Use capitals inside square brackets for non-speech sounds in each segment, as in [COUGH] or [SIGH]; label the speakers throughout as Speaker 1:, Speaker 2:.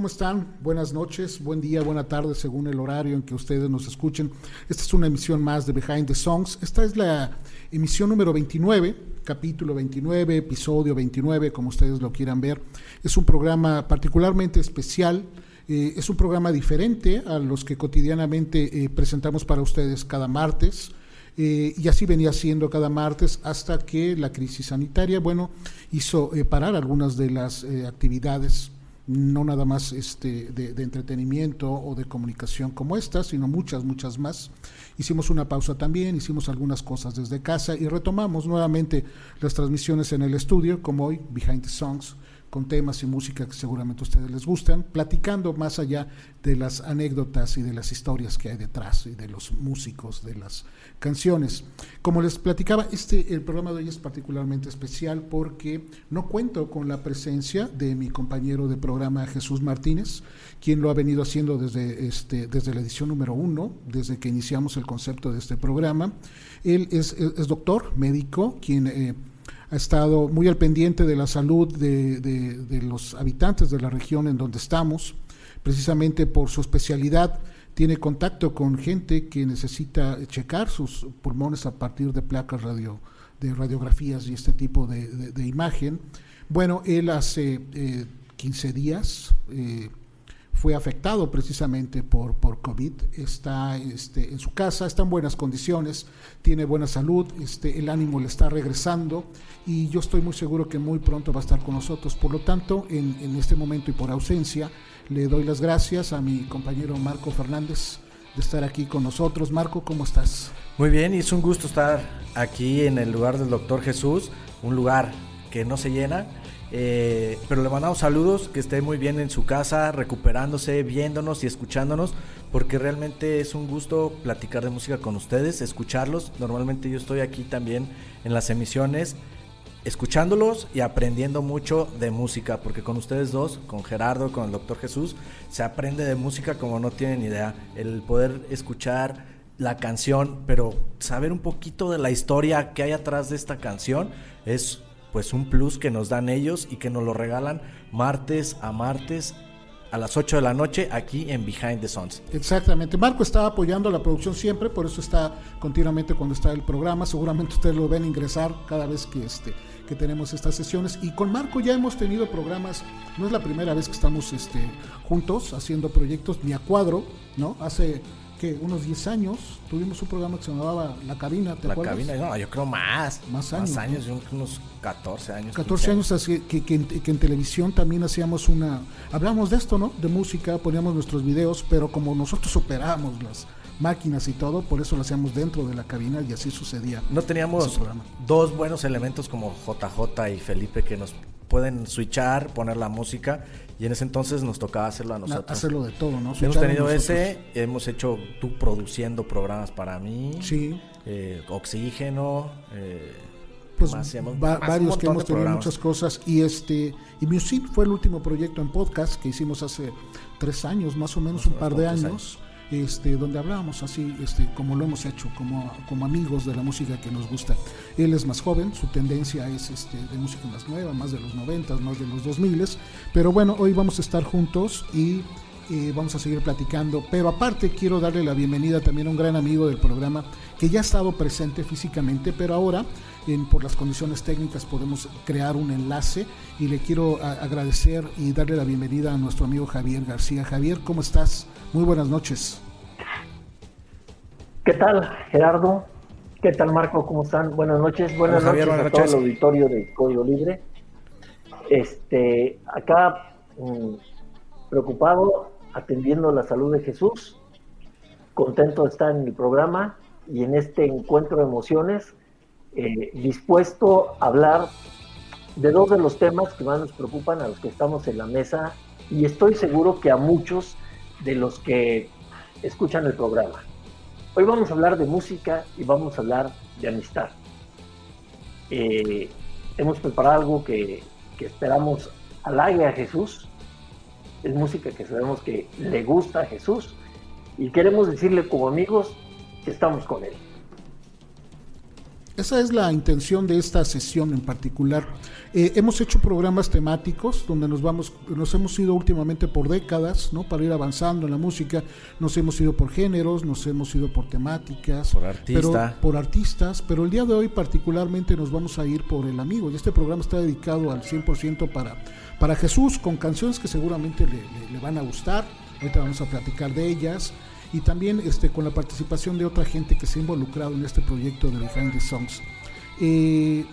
Speaker 1: ¿Cómo están? Buenas noches, buen día, buena tarde, según el horario en que ustedes nos escuchen. Esta es una emisión más de Behind the Songs. Esta es la emisión número 29, capítulo 29, episodio 29, como ustedes lo quieran ver. Es un programa particularmente especial. Eh, es un programa diferente a los que cotidianamente eh, presentamos para ustedes cada martes. Eh, y así venía siendo cada martes hasta que la crisis sanitaria, bueno, hizo parar algunas de las actividades no nada más este, de, entretenimiento o de comunicación como esta, sino muchas, muchas más. Hicimos una pausa también, hicimos algunas cosas desde casa y retomamos nuevamente las transmisiones en el estudio, como hoy, Behind the Songs, con temas y música que seguramente a ustedes les gustan, platicando más allá de las anécdotas y de las historias que hay detrás y de los músicos, de las canciones. Como les platicaba, este el programa de hoy es particularmente especial porque no cuento con la presencia de mi compañero de programa Jesús Martínez, quien lo ha venido haciendo desde este desde la edición número uno, desde que iniciamos el concepto de este programa. Él es, es, doctor, médico, quien eh, ha estado muy al pendiente de la salud de, los habitantes de la región en donde estamos, precisamente por su especialidad tiene contacto con gente que necesita checar sus pulmones a partir de placas radio, de radiografías y este tipo de, imagen. Bueno, él hace 15 eh, días eh, fue afectado precisamente por, por COVID, está este, en su casa, está en buenas condiciones, tiene buena salud, este, el ánimo le está regresando y yo estoy muy seguro que muy pronto va a estar con nosotros. Por lo tanto, en, en este momento y por ausencia, le doy las gracias a mi compañero Marco Fernández de estar aquí con nosotros. Marco, ¿cómo estás?
Speaker 2: Muy bien, y es un gusto estar aquí en el lugar del doctor Jesús, un lugar que no se llena eh, pero le mandamos saludos, que esté muy bien en su casa, recuperándose, viéndonos y escuchándonos, porque realmente es un gusto platicar de música con ustedes, escucharlos. Normalmente yo estoy aquí también en las emisiones, escuchándolos y aprendiendo mucho de música, porque con ustedes dos, con Gerardo, con el doctor Jesús, se aprende de música como no tienen idea. El poder escuchar la canción, pero saber un poquito de la historia que hay atrás de esta canción es pues un plus que nos dan ellos y que nos lo regalan martes a martes a las 8 de la noche aquí en Behind the Sons.
Speaker 1: Exactamente. Marco está apoyando la producción siempre, por eso está continuamente cuando está el programa. Seguramente ustedes lo ven ingresar cada vez que este que tenemos estas sesiones y con Marco ya hemos tenido programas, no es la primera vez que estamos este, juntos haciendo proyectos ni a cuadro, ¿no? Hace que unos 10 años tuvimos un programa que se llamaba La Cabina,
Speaker 2: ¿te La Cabina, no, yo creo más.
Speaker 1: Más años.
Speaker 2: Más años, unos 14 años.
Speaker 1: 14 años, así, que, que, en, televisión también hacíamos una... Hablamos de esto, ¿no? De música, poníamos nuestros videos, pero como nosotros operábamos las máquinas y todo, por eso lo hacíamos dentro de la cabina y así sucedía.
Speaker 2: No teníamos dos buenos elementos como JJ y Felipe que nos pueden switchar, poner la música y en ese entonces nos tocaba hacerlo a nosotros.
Speaker 1: Hacerlo de todo, ¿no?
Speaker 2: hemos tenido ese, hemos hecho tú produciendo programas para mí.
Speaker 1: Sí.
Speaker 2: Eh, oxígeno.
Speaker 1: Eh, pues varios que hemos tenido muchas cosas y este y Music fue el último proyecto en podcast que hicimos hace tres años más o menos un par de años este, donde hablábamos así, este, como lo hemos hecho, como, como amigos de la música que nos gusta. Él es más joven, su tendencia es este, de música más nueva, más de los 90, más de los 2000, pero bueno, hoy vamos a estar juntos y eh, vamos a seguir platicando. Pero aparte quiero darle la bienvenida también a un gran amigo del programa que ya ha estado presente físicamente, pero ahora en, por las condiciones técnicas podemos crear un enlace y le quiero agradecer y darle la bienvenida a nuestro amigo Javier García. Javier, ¿cómo estás? Muy buenas noches.
Speaker 3: ¿Qué tal, Gerardo? ¿Qué tal, Marco? ¿Cómo están? Buenas noches. Buenas noches a todo el auditorio de Código Libre. Este, acá mm, preocupado, atendiendo la salud de Jesús, contento de estar en el programa y en este encuentro de emociones, eh, dispuesto a hablar de dos de los temas que más nos preocupan a los que estamos en la mesa y estoy seguro que a muchos de los que escuchan el programa. Hoy vamos a hablar de música y vamos a hablar de amistad. Eh, hemos preparado algo que, que esperamos halague a Jesús. Es música que sabemos que le gusta a Jesús y queremos decirle como amigos que estamos con Él.
Speaker 1: Esa es la intención de esta sesión en particular. Eh, hemos hecho programas temáticos donde nos vamos, nos hemos ido últimamente por décadas, ¿no? Para ir avanzando en la música. Nos hemos ido por géneros, nos hemos ido por temáticas,
Speaker 2: por artistas,
Speaker 1: por artistas. Pero el día de hoy particularmente nos vamos a ir por el amigo. Y este programa está dedicado al 100% para para Jesús, con canciones que seguramente le, van a gustar. Ahorita vamos a platicar de ellas y también este, con la participación de otra gente que se ha involucrado en este proyecto de Behind the Songs. Eh,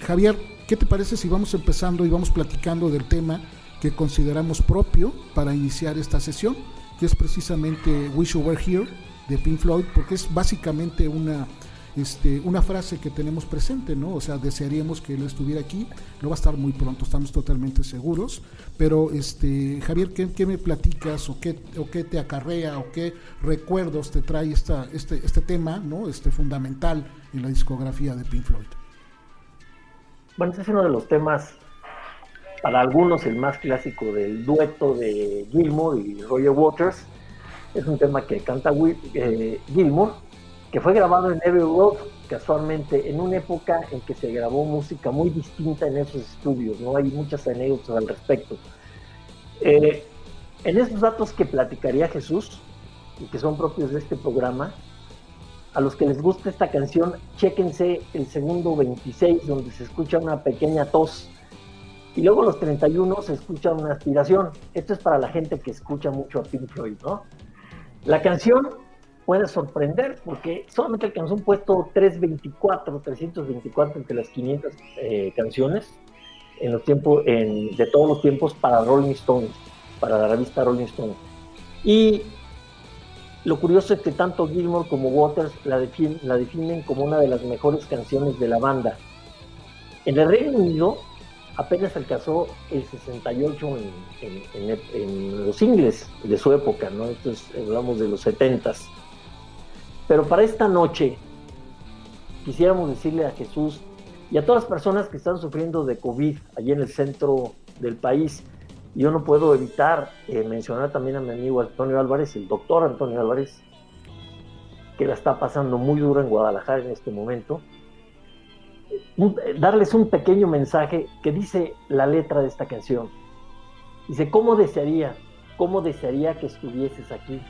Speaker 1: Javier, ¿qué te parece si vamos empezando y vamos platicando del tema que consideramos propio para iniciar esta sesión, que es precisamente Wish You Were Here de Pink Floyd, porque es básicamente una, este, una frase que tenemos presente, ¿no? O sea, desearíamos que él estuviera aquí, no va a estar muy pronto, estamos totalmente seguros, pero este, Javier, ¿qué, me platicas o qué, o qué te acarrea o qué recuerdos te trae esta, este, este tema, ¿no? Este fundamental en la discografía de Pink Floyd.
Speaker 3: Bueno, este es uno de los temas, para algunos el más clásico del dueto de Gilmour y Roger Waters. Es un tema que canta eh, Gilmour que fue grabado en Abbey Road, casualmente, en una época en que se grabó música muy distinta en esos estudios, ¿no? Hay muchas anécdotas al respecto. Eh, en esos datos que platicaría Jesús, y que son propios de este programa, a los que les gusta esta canción, chéquense el segundo 26, donde se escucha una pequeña tos, y luego los 31 se escucha una aspiración. Esto es para la gente que escucha mucho a Pink Floyd, ¿no? La canción puede sorprender porque solamente alcanzó un puesto 324, 324 entre las 500 eh, canciones en los tiempos, de todos los tiempos para Rolling Stone, para la revista Rolling Stone. Y lo curioso es que tanto Gilmore como Waters la, la definen como una de las mejores canciones de la banda. En el Reino Unido apenas alcanzó el 68 en, en, los singles de su época, ¿no? Entonces hablamos de los 70s. Pero para esta noche quisiéramos decirle a Jesús y a todas las personas que están sufriendo de COVID allí en el centro del país, yo no puedo evitar eh, mencionar también a mi amigo Antonio Álvarez, el doctor Antonio Álvarez, que la está pasando muy duro en Guadalajara en este momento. darles un pequeño mensaje que dice la letra de esta canción. Dice, ¿cómo desearía, cómo desearía que estuvieses aquí?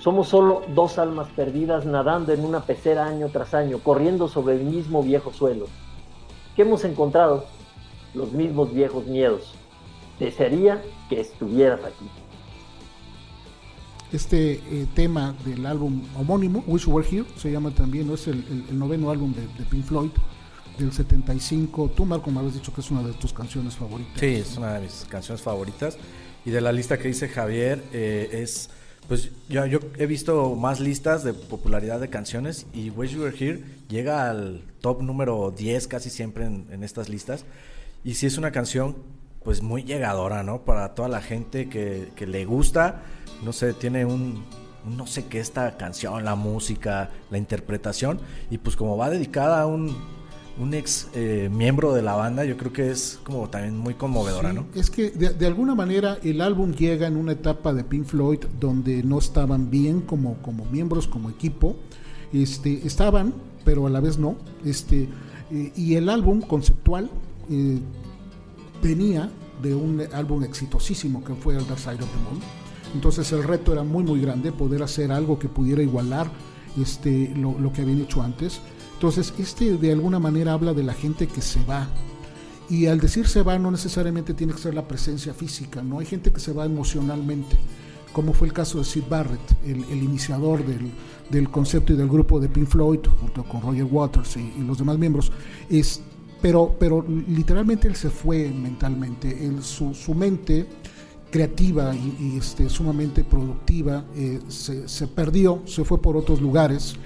Speaker 3: Somos solo dos almas perdidas nadando en una pecera año tras año, corriendo sobre el mismo viejo suelo. ¿Qué hemos encontrado? Los mismos viejos miedos. Desearía que estuvieras aquí.
Speaker 1: Este eh, tema del álbum homónimo, Wish You Were Here, se llama también, ¿no? es el, noveno álbum de, Pink Floyd del 75. Tú, Marco, me habías dicho que es una de tus canciones favoritas.
Speaker 2: Sí, es una de mis canciones favoritas. Y de la lista que dice Javier, eh, es pues yo, yo he visto más listas de popularidad de canciones y Wish You Were Here llega al top número 10 casi siempre en, estas listas. Y sí es una canción pues muy llegadora, ¿no? Para toda la gente que, que le gusta, no sé, tiene un, no sé qué esta canción, la música, la interpretación. Y pues como va dedicada a un un ex eh, miembro de la banda, yo creo que es como también muy conmovedora, ¿no?
Speaker 1: Es que de, alguna manera el álbum llega en una etapa de Pink Floyd donde no estaban bien como, como miembros, como equipo. Este, estaban, pero a la vez no. Este, eh, y el álbum conceptual eh, venía de un álbum exitosísimo que fue el Dark Side of the Moon. Entonces el reto era muy muy grande, poder hacer algo que pudiera igualar este, lo, lo que habían hecho antes. Entonces, este de alguna manera habla de la gente que se va. Y al decir se va no necesariamente tiene que ser la presencia física, ¿no? Hay gente que se va emocionalmente, como fue el caso de Sid Barrett, el, iniciador del, concepto y del grupo de Pink Floyd, junto con Roger Waters y, los demás miembros. Es, pero, pero literalmente él se fue mentalmente, él, su, su mente creativa y, este, sumamente productiva eh, se, se, perdió, se fue por otros lugares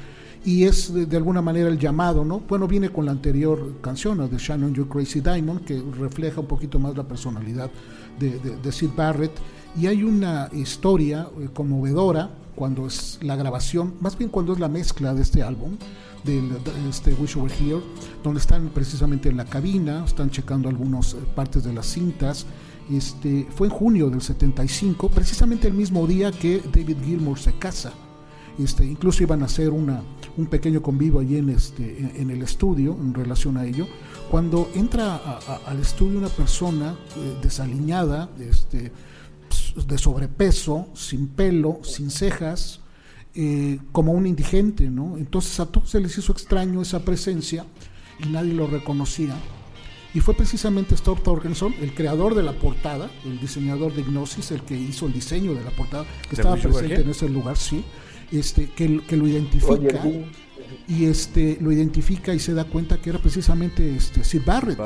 Speaker 1: y es de, alguna manera el llamado, ¿no? Bueno, viene con la anterior canción, de Shannon You Crazy Diamond, que refleja un poquito más la personalidad de, de, Sid Barrett, y hay una historia eh, conmovedora cuando es la grabación, más bien cuando es la mezcla de este álbum, de, este Wish Over Here, donde están precisamente en la cabina, están checando algunas eh, partes de las cintas. Este, fue en junio del 75, precisamente el mismo día que David Gilmour se casa. Este, incluso iban a hacer una, un pequeño convivio allí en, este, en, el estudio en relación a ello. Cuando entra al estudio una persona eh, desaliñada, este, de sobrepeso, sin pelo, sin cejas, eh, como un indigente, ¿no? Entonces a todos se les hizo extraño esa presencia y nadie lo reconocía. Y fue precisamente Stuart Torgenson, el creador de la portada, el diseñador de Gnosis, el que hizo el diseño de la portada, que estaba presente en ese lugar, sí, este, que, que lo identifica y este lo identifica y se da cuenta que era precisamente este Sid Barrett,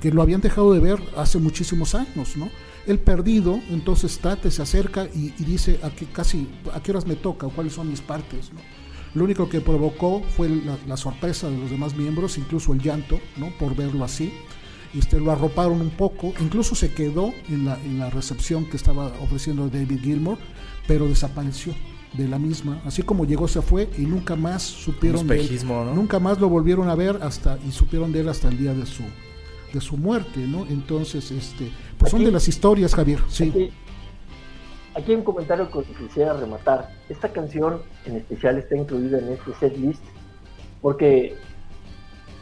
Speaker 1: que lo habían dejado de ver hace muchísimos años, ¿no? El perdido, entonces trata, se acerca y, dice a qué casi a qué horas me toca, cuáles son mis partes, Lo único que provocó fue la, sorpresa de los demás miembros, incluso el llanto, ¿no? Por verlo así. Este, lo arroparon un poco, incluso se quedó en la, en la recepción que estaba ofreciendo David Gilmour, pero desapareció de la misma, así como llegó se fue y nunca más supieron de él, nunca más lo volvieron a ver hasta y supieron de él hasta el día de su de su muerte, ¿no? Entonces, este, pues son de las historias, Javier. Sí.
Speaker 3: Aquí, hay un comentario que quisiera rematar. Esta canción en especial está incluida en este set list porque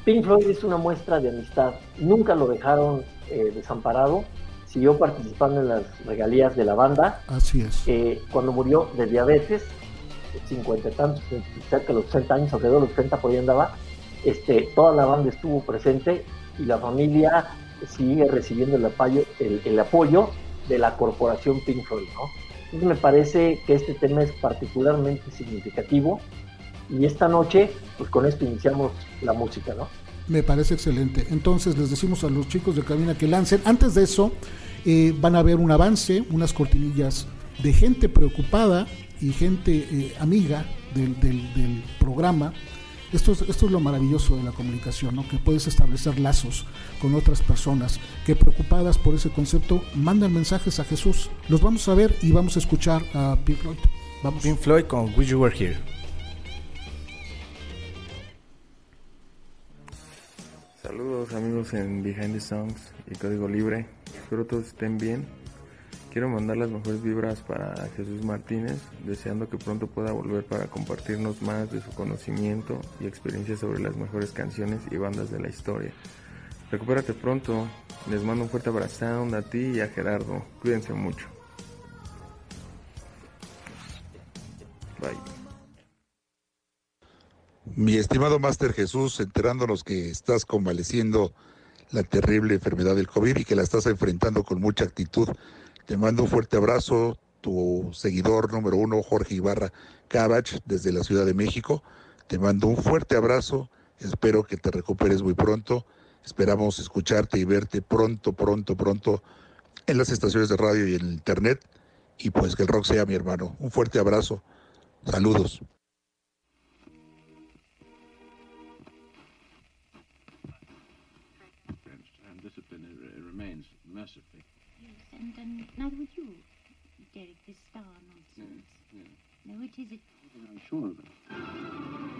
Speaker 3: Pink Floyd es una muestra de amistad. Nunca lo dejaron eh, desamparado. Siguió participando en las regalías de la banda.
Speaker 1: Así es.
Speaker 3: Eh, cuando murió de diabetes, 50 y tantos, cerca de los 60 años, alrededor de los 60 por ahí andaba, este, toda la banda estuvo presente y la familia sigue recibiendo el apoyo, el, apoyo de la corporación Pink Floyd, ¿no? Entonces me parece que este tema es particularmente significativo y esta noche, pues con esto iniciamos la música, ¿no?
Speaker 1: Me parece excelente. Entonces les decimos a los chicos de cabina que lancen. Antes de eso, eh, van a ver un avance, unas cortinillas de gente preocupada y gente eh, amiga del, del programa esto es, esto es lo maravilloso de la comunicación, ¿no? que puedes establecer lazos con otras personas que preocupadas por ese concepto mandan mensajes a Jesús. Los vamos a ver y vamos a escuchar a Pink Floyd. Vamos.
Speaker 2: Pink Floyd con Wish You Were Here.
Speaker 4: Saludos amigos en Behind the Songs y Código Libre. Espero todos estén bien Quiero mandar las mejores vibras para Jesús Martínez, deseando que pronto pueda volver para compartirnos más de su conocimiento y experiencia sobre las mejores canciones y bandas de la historia. Recupérate pronto, les mando un fuerte abrazo a ti y a Gerardo. Cuídense mucho. Bye.
Speaker 5: Mi estimado Máster Jesús, enterándonos que estás convaleciendo la terrible enfermedad del COVID y que la estás enfrentando con mucha actitud. Te mando un fuerte abrazo, tu seguidor número uno, Jorge Ibarra Cabach, desde la Ciudad de México. Te mando un fuerte abrazo, espero que te recuperes muy pronto. Esperamos escucharte y verte pronto, pronto, pronto en las estaciones de radio y en internet. Y pues que el rock sea mi hermano. Un fuerte abrazo. Saludos.
Speaker 6: Neither would you, Derek, this star nonsense. Yeah, yeah. No, it is it.
Speaker 7: I'm sure of it.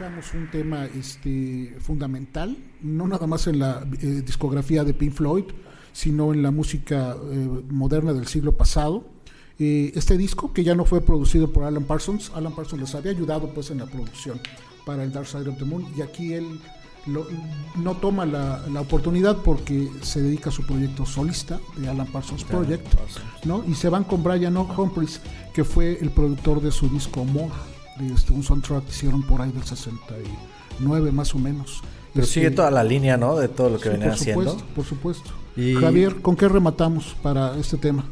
Speaker 1: Escuchamos un tema este, fundamental, no nada más en la eh, discografía de Pink Floyd, sino en la música eh, moderna del siglo pasado. Eh, este disco, que ya no fue producido por Alan Parsons, Alan Parsons les había ayudado pues en la producción para el Dark Side of the Moon, y aquí él lo- no toma la, la oportunidad porque se dedica a su proyecto solista de Alan Parsons Project, ¿no? Y se van con Brian Humphries, que fue el productor de su disco More, este, un soundtrack que hicieron por ahí del 69 más o menos.
Speaker 2: Pero
Speaker 1: Este,
Speaker 2: sigue toda la línea, ¿no? De todo lo que
Speaker 1: sí,
Speaker 2: venía
Speaker 1: por
Speaker 2: haciendo.
Speaker 1: supuesto, por supuesto.
Speaker 2: Y-
Speaker 1: Javier, ¿con qué rematamos para este tema?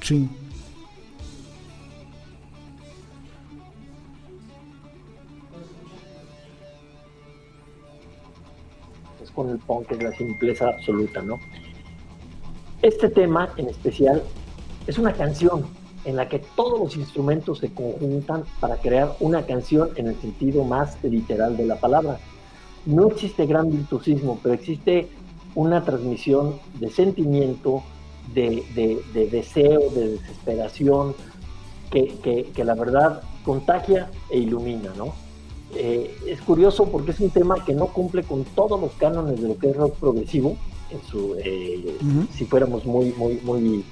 Speaker 1: Sí.
Speaker 3: es con el punk, es la simpleza absoluta, ¿no? Este tema en especial es una canción en la que todos los instrumentos se conjuntan para crear una canción en el sentido más literal de la palabra. No existe gran virtuosismo, pero existe una transmisión de sentimiento, de, de- de deseo, de desesperación, que, que- que la verdad contagia e ilumina, ¿no? Eh, es curioso porque es un tema que no cumple con todos los cánones de lo que es rock progresivo, en su, eh, si fuéramos muy, muy, muy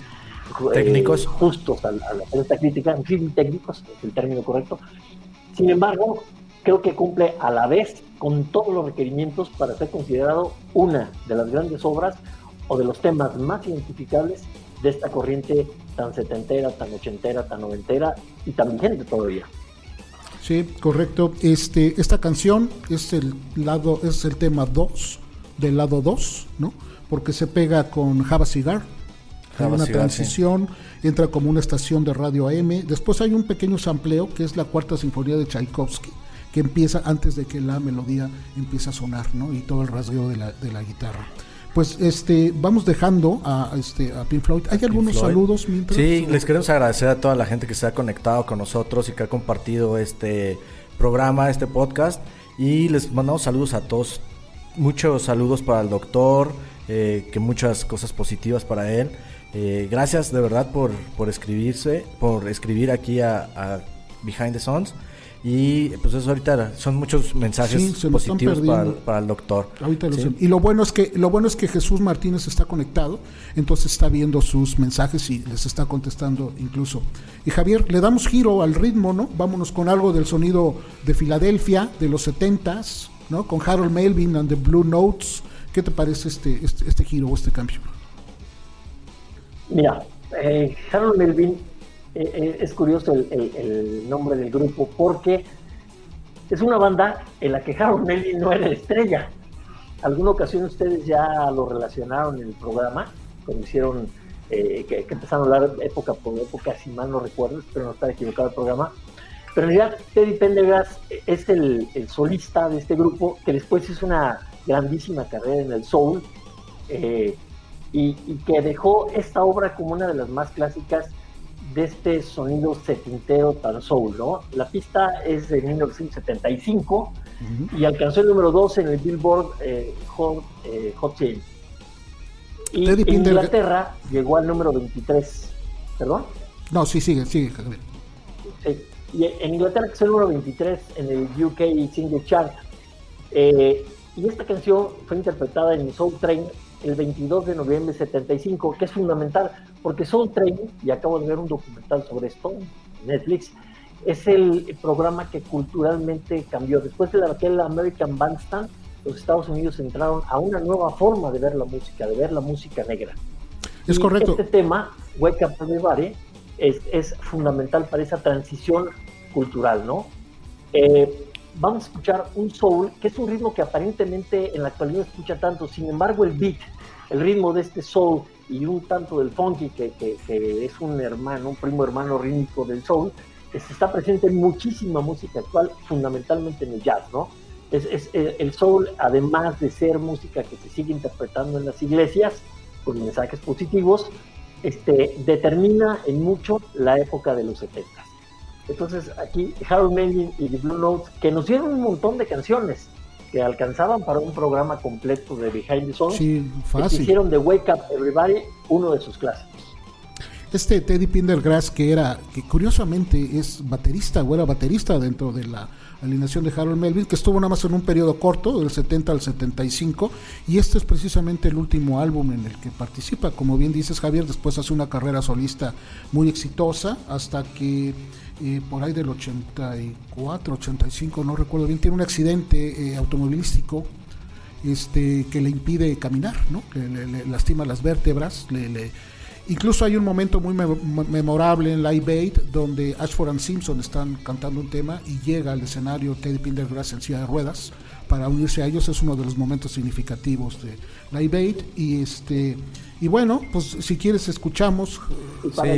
Speaker 2: técnicos
Speaker 3: justos a, esta crítica, en fin, técnicos, es el término correcto. Sin embargo, creo que cumple a la vez con todos los requerimientos para ser considerado una de las grandes obras o de los temas más identificables de esta corriente tan setentera, tan ochentera, tan noventera y tan vigente todavía.
Speaker 1: Sí, correcto. Este, esta canción es el lado, es el tema 2 del lado 2, ¿no? Porque se pega con Java Cigar, una transición, entra como una estación de radio AM. Después hay un pequeño sampleo que es la cuarta sinfonía de Tchaikovsky, que empieza antes de que la melodía empiece a sonar, ¿no? Y todo el rasgueo de la, de la guitarra pues este vamos dejando a este a Pink Floyd. ¿Hay algunos saludos mientras?
Speaker 2: Sí, les queremos agradecer a toda la gente que se ha conectado con nosotros y que ha compartido este programa, este podcast y les mandamos saludos a todos. Muchos saludos para el doctor, eh, que muchas cosas positivas para él. Eh, gracias de verdad por, por escribirse, por escribir aquí a, a Behind the Sons. Y pues eso ahorita son muchos mensajes positivos para, el doctor.
Speaker 1: y lo bueno es que lo bueno es que Jesús Martínez está conectado, entonces está viendo sus mensajes y les está contestando incluso. Y Javier, le damos giro al ritmo, ¿no? Vámonos con algo del sonido de Filadelfia de los 70s, ¿no? Con Harold Melvin and the Blue Notes. ¿Qué te parece este este, este giro o este cambio?
Speaker 3: Mira, eh, Harold Melvin eh, eh, es curioso el, nombre del grupo porque es una banda en la que Harold Melvin no era estrella. Alguna ocasión ustedes ya lo relacionaron en el programa, cuando hicieron, eh, que, empezaron a hablar época por época, si mal no recuerdo, pero no está equivocado el programa. Pero en realidad Teddy Pendergrass es el, solista de este grupo que después hizo una grandísima carrera en el soul y, y, que dejó esta obra como una de las más clásicas de este sonido setintero tan soul, ¿no? La pista es de 1975 y alcanzó el número 2 en el Billboard eh, Hot, eh, Y en Inglaterra llegó al número 23. ¿Perdón?
Speaker 1: No, sí, sigue, sigue.
Speaker 3: Sí. Y en Inglaterra es el número 23 en el UK Single Chart. Eh, y esta canción fue interpretada en Soul Train el 22 de noviembre de 75, que es fundamental, porque Soul Train, y acabo de ver un documental sobre esto en Netflix, es el programa que culturalmente cambió. Después de la, aquel American Bandstand, los Estados Unidos entraron a una nueva forma de ver la música, de ver la música negra.
Speaker 1: Es correcto.
Speaker 3: Este tema, Wake Up Everybody, es, es fundamental para esa transición cultural, ¿no? Eh, vamos a escuchar un soul, que es un ritmo que aparentemente en la actualidad no escucha tanto, sin embargo el beat, el ritmo de este soul y un tanto del funky, que, es un hermano, un primo hermano rítmico del soul, está presente en muchísima música actual, fundamentalmente en el jazz, ¿no? Es, el soul, además de ser música que se sigue interpretando en las iglesias, con mensajes positivos, este, determina en mucho la época de los 70. Entonces aquí Harold Melvin y The Blue Notes, que nos dieron un montón de canciones que alcanzaban para un programa completo de Behind the Songs,
Speaker 1: sí, fácil.
Speaker 3: hicieron de Wake Up Everybody uno de sus clásicos.
Speaker 1: Este Teddy Pendergrass, que era, que curiosamente es baterista o era baterista dentro de la alineación de Harold Melvin, que estuvo nada más en un periodo corto, del 70 al 75, y este es precisamente el último álbum en el que participa. Como bien dices, Javier, después hace una carrera solista muy exitosa, hasta que eh, por ahí del 84, 85, no recuerdo bien, tiene un accidente eh, automovilístico este, que le impide caminar, ¿no? le, lastima las vértebras, le, Incluso hay un momento muy memorable en Live Aid donde Ashford and Simpson están cantando un tema y llega al escenario Teddy Pendergrass en silla de ruedas para unirse a ellos. Es uno de los momentos significativos de Live Aid. Y, este, y bueno, pues si quieres escuchamos.
Speaker 3: para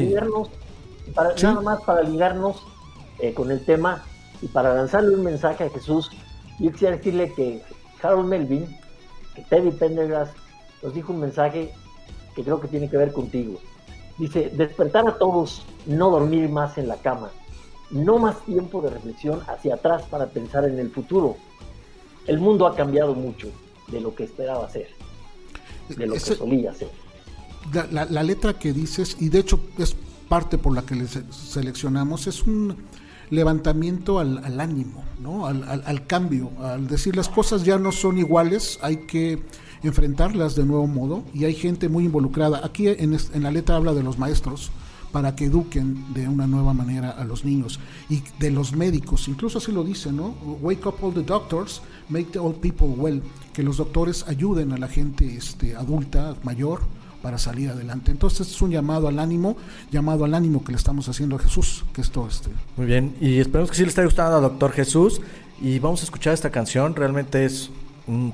Speaker 3: nada más para ligarnos eh, con el tema y para lanzarle un mensaje a Jesús, yo quisiera decirle que Harold Melvin, que Teddy Pendergrass, nos dijo un mensaje que creo que tiene que ver contigo. Dice, despertar a todos, no dormir más en la cama, no más tiempo de reflexión hacia atrás para pensar en el futuro. El mundo ha cambiado mucho de lo que esperaba ser, de lo que solía ser.
Speaker 1: La, letra que dices, y de hecho es parte por la que le seleccionamos, es un levantamiento al, ánimo, ¿no? Al, al, cambio, al decir las cosas ya no son iguales, hay que enfrentarlas de nuevo modo y hay gente muy involucrada. Aquí en, en la letra habla de los maestros para que eduquen de una nueva manera a los niños y de los médicos, incluso así lo dice, ¿no? Wake up all the doctors, make the old people well, que los doctores ayuden a la gente este, adulta, mayor, para salir adelante. Entonces es un llamado al ánimo, llamado al ánimo que le estamos haciendo a Jesús, que esto este.
Speaker 2: Muy bien, y esperemos que sí le esté gustando a Doctor Jesús y vamos a escuchar esta canción, realmente es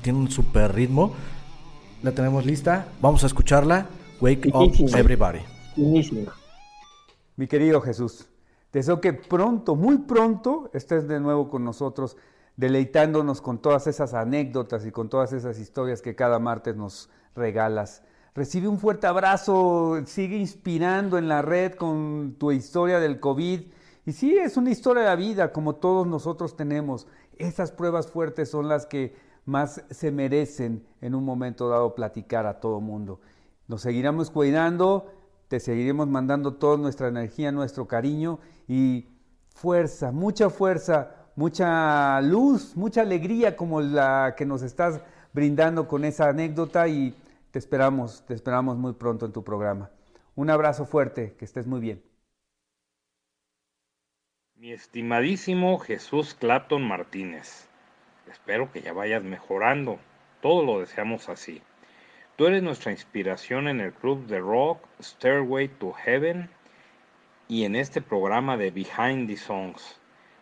Speaker 2: tiene un super ritmo. La tenemos lista, vamos a escucharla. Wake up everybody.
Speaker 8: Mi querido Jesús, deseo que pronto, muy pronto, estés de nuevo con nosotros, deleitándonos con todas esas anécdotas y con todas esas historias que cada martes nos regalas. Recibe un fuerte abrazo, sigue inspirando en la red con tu historia del COVID. Y sí, es una historia de la vida, como todos nosotros tenemos. Esas pruebas fuertes son las que más se merecen en un momento dado platicar a todo mundo. Nos seguiremos cuidando, te seguiremos mandando toda nuestra energía, nuestro cariño y fuerza, mucha fuerza, mucha luz, mucha alegría como la que nos estás brindando con esa anécdota y te esperamos, te esperamos muy pronto en tu programa. Un abrazo fuerte, que estés muy bien.
Speaker 9: Mi estimadísimo Jesús Clapton Martínez, espero que ya vayas mejorando, todo lo deseamos así. Tú eres nuestra inspiración en el club de rock Stairway to Heaven y en este programa de Behind the Songs.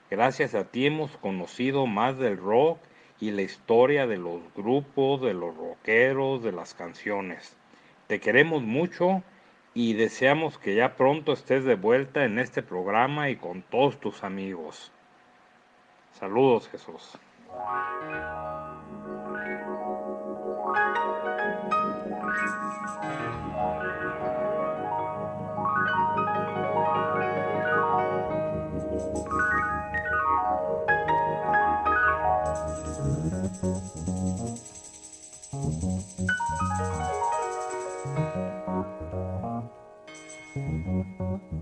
Speaker 9: Gracias a ti hemos conocido más del rock y la historia de los grupos, de los rockeros, de las canciones. Te queremos mucho y deseamos que ya pronto estés de vuelta en este programa y con todos tus amigos. Saludos Jesús.
Speaker 7: Wake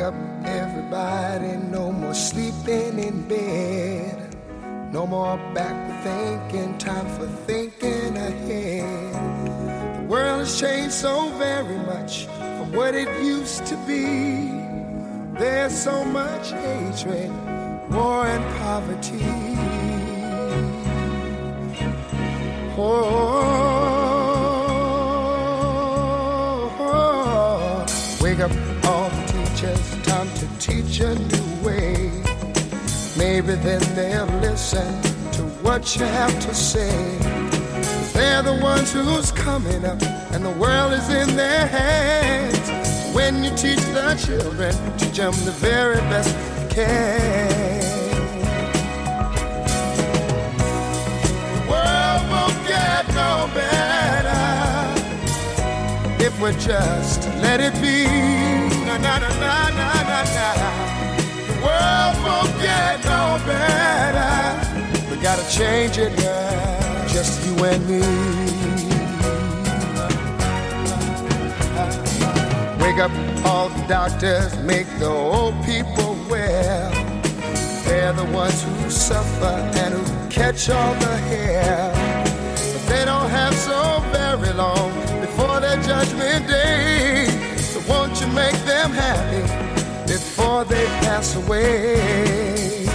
Speaker 7: up, everybody, no more sleeping in bed. No more back to thinking, time for thinking ahead. The world has changed so very much from what it used to be. There's so much hatred, war, and poverty. Oh, oh, oh. wake up all the teachers, time to teach a new way. Maybe then they'll listen to what you have to say. They're the ones who's coming up, and the world is in their hands. When you teach the children, teach them the very best you can. The world won't get no better if we just let it be. Na na na na na na. The world won't get no better. We gotta change it, now, Just you and me. Wake up all the doctors, make the old people well. They're the ones who suffer and who catch all the hair. But they don't have so very long before their judgment day. So won't you make them happy before they pass away?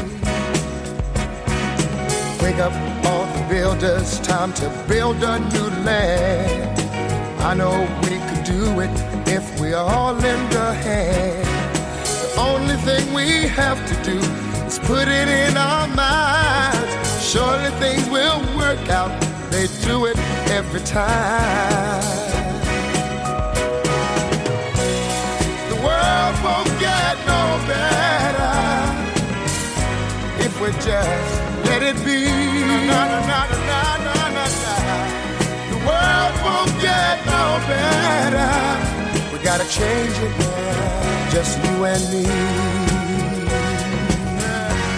Speaker 7: Wake up all the builders, time to build a new land. I know we could do it if we all lend a hand. The only thing we have to do is put it in our minds. Surely things will work out. They do it every time. The world won't get no better if we just let it be. Na, na, na. The world won't get no better. Gotta change it, yeah. Just you and me.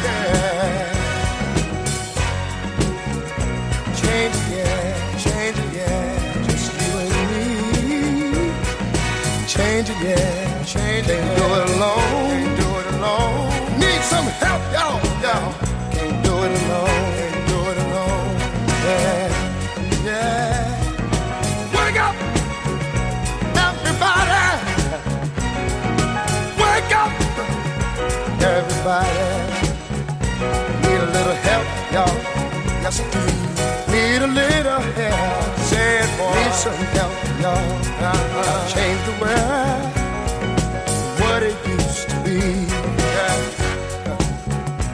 Speaker 7: Yeah. Change it, yeah. Change it, yeah. Just you and me. change it, yeah. Change it. Can't do it alone. Can't do it alone. Need some help, y'all. Y'all. Can't do it alone. Y'all. Yes, I do. Need a little help. Say it, boy. Need some help, y'all. Uh-huh. Change the world. What it used to be. Yeah. Uh-huh.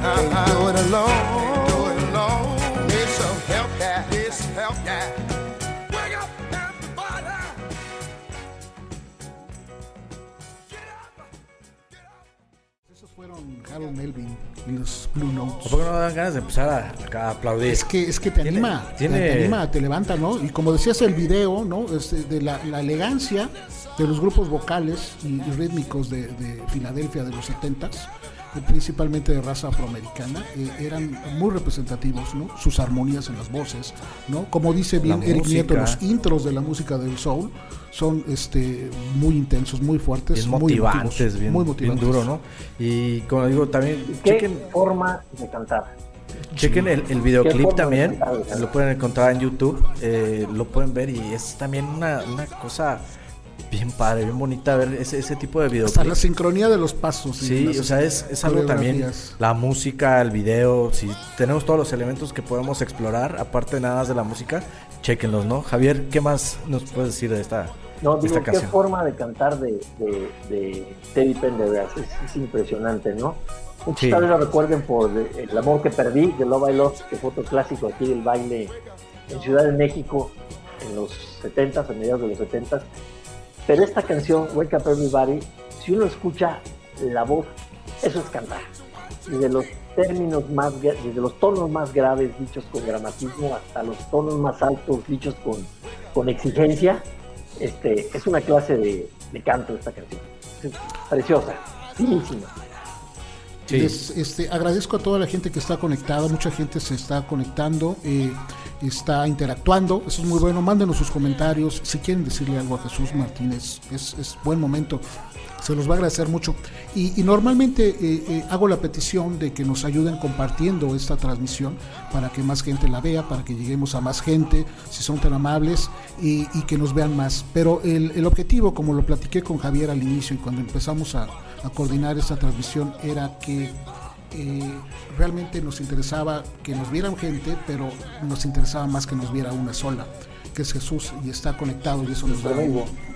Speaker 7: Can't do it alone. Can't do it alone. Need some help, yeah. Need some help, yeah. Wake up, everybody.
Speaker 1: Esos fueron Harold Melvin los Blue Notes.
Speaker 2: ¿Por qué no dan ganas de empezar a, a aplaudir?
Speaker 1: Es que, es que te anima,
Speaker 2: tiene-
Speaker 1: te anima, te levanta, ¿no? Y como decías el video, ¿no? Este, de la, la elegancia de los grupos vocales y, y rítmicos de, de Filadelfia de los 70s, eh, principalmente de raza afroamericana, eh, eran muy representativos, ¿no? Sus armonías en las voces, ¿no? Como dice bien Eric Nieto, los intros de la música del soul son este muy intensos, muy fuertes,
Speaker 2: bien
Speaker 1: muy
Speaker 2: motivantes,
Speaker 1: emotivos,
Speaker 2: bien,
Speaker 1: muy
Speaker 2: bien duro, ¿no? Y como digo, también
Speaker 3: ¿Qué
Speaker 2: chequen,
Speaker 3: forma de cantar?
Speaker 2: chequen el, el videoclip también, lo pueden encontrar en YouTube, eh, lo pueden ver y es también una, una cosa bien padre, bien bonita ver ese, ese tipo de
Speaker 1: Hasta la sincronía de los pasos.
Speaker 2: Sí, o sea, es, es algo también, la música, el video, si tenemos todos los elementos que podemos explorar, aparte nada más de la música, chequenlos, ¿no? Javier, ¿qué más nos puedes decir de esta,
Speaker 3: No,
Speaker 2: de
Speaker 3: digo,
Speaker 2: esta
Speaker 3: qué
Speaker 2: canción?
Speaker 3: forma de cantar de, de, de Teddy Pendergrass. Es, es impresionante, ¿no? Muchos
Speaker 2: Sí.
Speaker 3: tal vez lo recuerden por El amor que perdí, de Love I Lost, que fue otro clásico aquí del baile en Ciudad de México en los 70s, a mediados de los 70s. Pero esta canción, Wake Up Everybody, si uno escucha la voz, eso es cantar. Desde los términos más, desde los tonos más graves dichos con gramatismo hasta los tonos más altos dichos con, con exigencia, este, es una clase de, de canto esta canción. Preciosa, finísima.
Speaker 1: Este, agradezco a toda la gente que está conectada, mucha gente se está conectando, eh, está interactuando, eso es muy bueno, mándenos sus comentarios, si quieren decirle algo a Jesús Martínez, es, es buen momento, se los va a agradecer mucho. Y, y normalmente eh, eh, hago la petición de que nos ayuden compartiendo esta transmisión para que más gente la vea, para que lleguemos a más gente, si son tan amables, y, que nos vean más. Pero el objetivo, como lo platiqué con Javier al inicio y cuando empezamos a, a coordinar esta transmisión, era que eh, realmente nos interesaba que nos vieran gente, pero nos interesaba más que nos viera una sola, que es Jesús y está conectado y eso nos da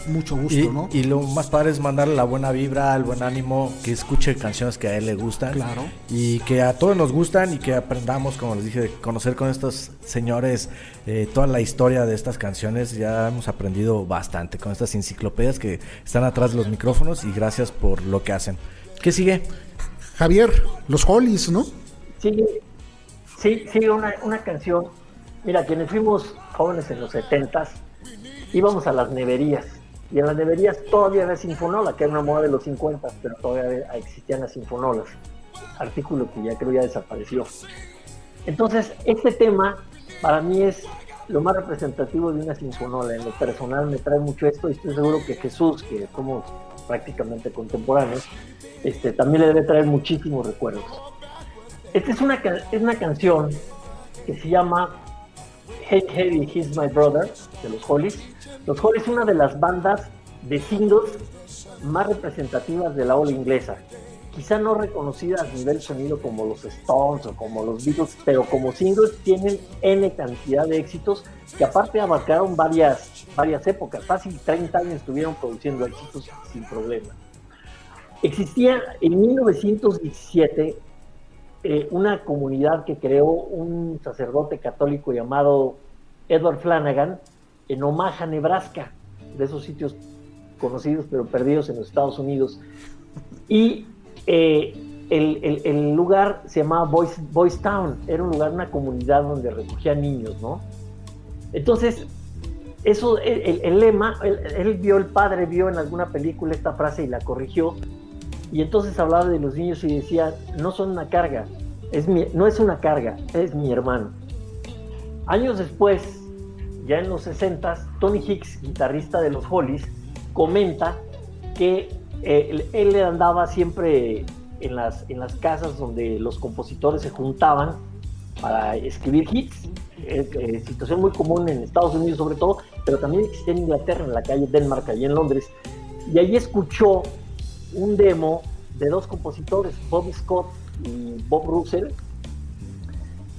Speaker 1: mucho gusto,
Speaker 2: Y,
Speaker 1: ¿no?
Speaker 2: y lo más padre es mandarle la buena vibra, el buen ánimo, que escuche canciones que a él le gustan.
Speaker 1: Claro.
Speaker 2: Y que a todos nos gustan y que aprendamos, como les dije, de conocer con estos señores eh, toda la historia de estas canciones. Ya hemos aprendido bastante con estas enciclopedias que están atrás de los micrófonos y gracias por lo que hacen. ¿Qué sigue?
Speaker 1: Javier, los Hollies, ¿no?
Speaker 3: Sigue, sí, sigue una, una canción. Mira, quienes fuimos jóvenes en los 70s, íbamos a las neverías. Y en las neverías todavía había Sinfonola, que era una moda de los 50, pero todavía existían las Sinfonolas. Artículo que ya creo ya desapareció. Entonces, este tema para mí es lo más representativo de una sinfonola. En lo personal me trae mucho esto y estoy seguro que Jesús, que somos prácticamente contemporáneos, este, también le debe traer muchísimos recuerdos. Esta es una, es una canción que se llama Hate Heavy, He's My Brother, de los Hollies. Los Hollies es una de las bandas de singles más representativas de la ola inglesa. Quizá no reconocidas a nivel sonido como los Stones o como los Beatles, pero como singles tienen N cantidad de éxitos que aparte abarcaron varias, varias épocas. Fácil 30 años estuvieron produciendo éxitos sin problema. Existía en 1917 eh, una comunidad que creó un sacerdote católico llamado Edward Flanagan en Omaha, Nebraska, de esos sitios conocidos pero perdidos en los Estados Unidos. Y eh, el, lugar se llamaba Boys, Town, era un lugar, una comunidad donde recogían niños, ¿no? Entonces, eso, el, lema, él vio, el padre vio en alguna película esta frase y la corrigió, y entonces hablaba de los niños y decía, no son una carga, es mi- no es una carga, es mi hermano. Años después, ya en los 60, Tony Hicks, guitarrista de los Hollies, comenta que eh, él, andaba siempre en las, en las casas donde los compositores se juntaban para escribir hits, eh, eh, situación muy común en Estados Unidos sobre todo, pero también existía en Inglaterra, en la calle Denmark, allí en Londres, y allí escuchó un demo de dos compositores, Bob Scott y Bob Russell,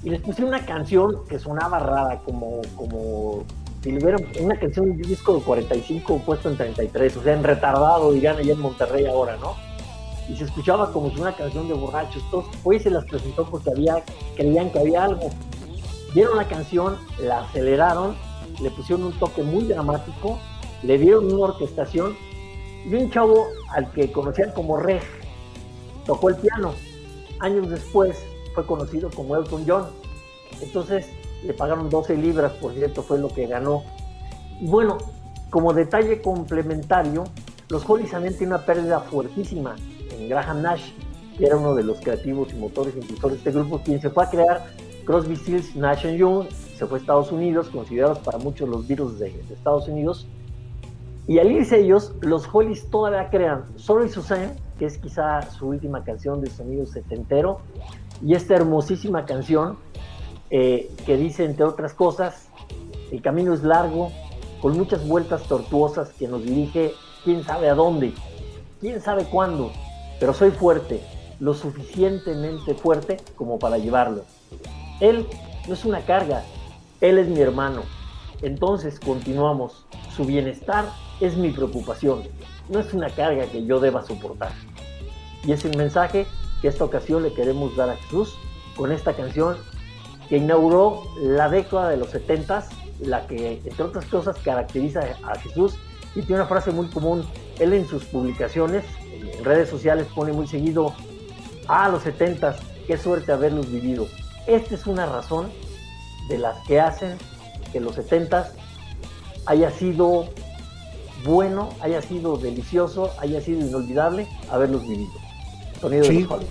Speaker 3: y les puse una canción que sonaba rara, como, como si le hubieran una canción de un disco de 45 puesto en 33, o sea, en retardado, dirían allá en Monterrey ahora, ¿no? Y se escuchaba como si una canción de borrachos. Entonces, hoy se las presentó porque había, creían que había algo. Vieron la canción, la aceleraron, le pusieron un toque muy dramático, le dieron una orquestación y un chavo al que conocían como Reg tocó el piano. Años después fue conocido como Elton John. Entonces, le pagaron 12 libras, por cierto, fue lo que ganó. Y bueno, como detalle complementario, los Hollies también tienen una pérdida fuertísima en Graham Nash, que era uno de los creativos y motores impulsores de este grupo, quien se fue a crear Crosby, Stills, Nash Young, se fue a Estados Unidos, considerados para muchos los virus de, Estados Unidos, y al irse ellos, los Hollies todavía crean Sorry Suzanne, que es quizá su última canción de sonido setentero, y esta hermosísima canción eh, que dice, entre otras cosas, el camino es largo, con muchas vueltas tortuosas que nos dirige quién sabe a dónde, quién sabe cuándo, pero soy fuerte, lo suficientemente fuerte como para llevarlo. Él no es una carga, él es mi hermano. Entonces continuamos, su bienestar es mi preocupación, no es una carga que yo deba soportar. Y es el mensaje que esta ocasión le queremos dar a Jesús con esta canción que inauguró la década de los 70, la que, entre otras cosas, caracteriza a Jesús y tiene una frase muy común. Él en sus publicaciones, en redes sociales, pone muy seguido, a ah, los 70, qué suerte haberlos vivido. Esta es una razón de las que hacen que los 70 haya sido bueno, haya sido delicioso, haya sido inolvidable haberlos vivido. Sonido de los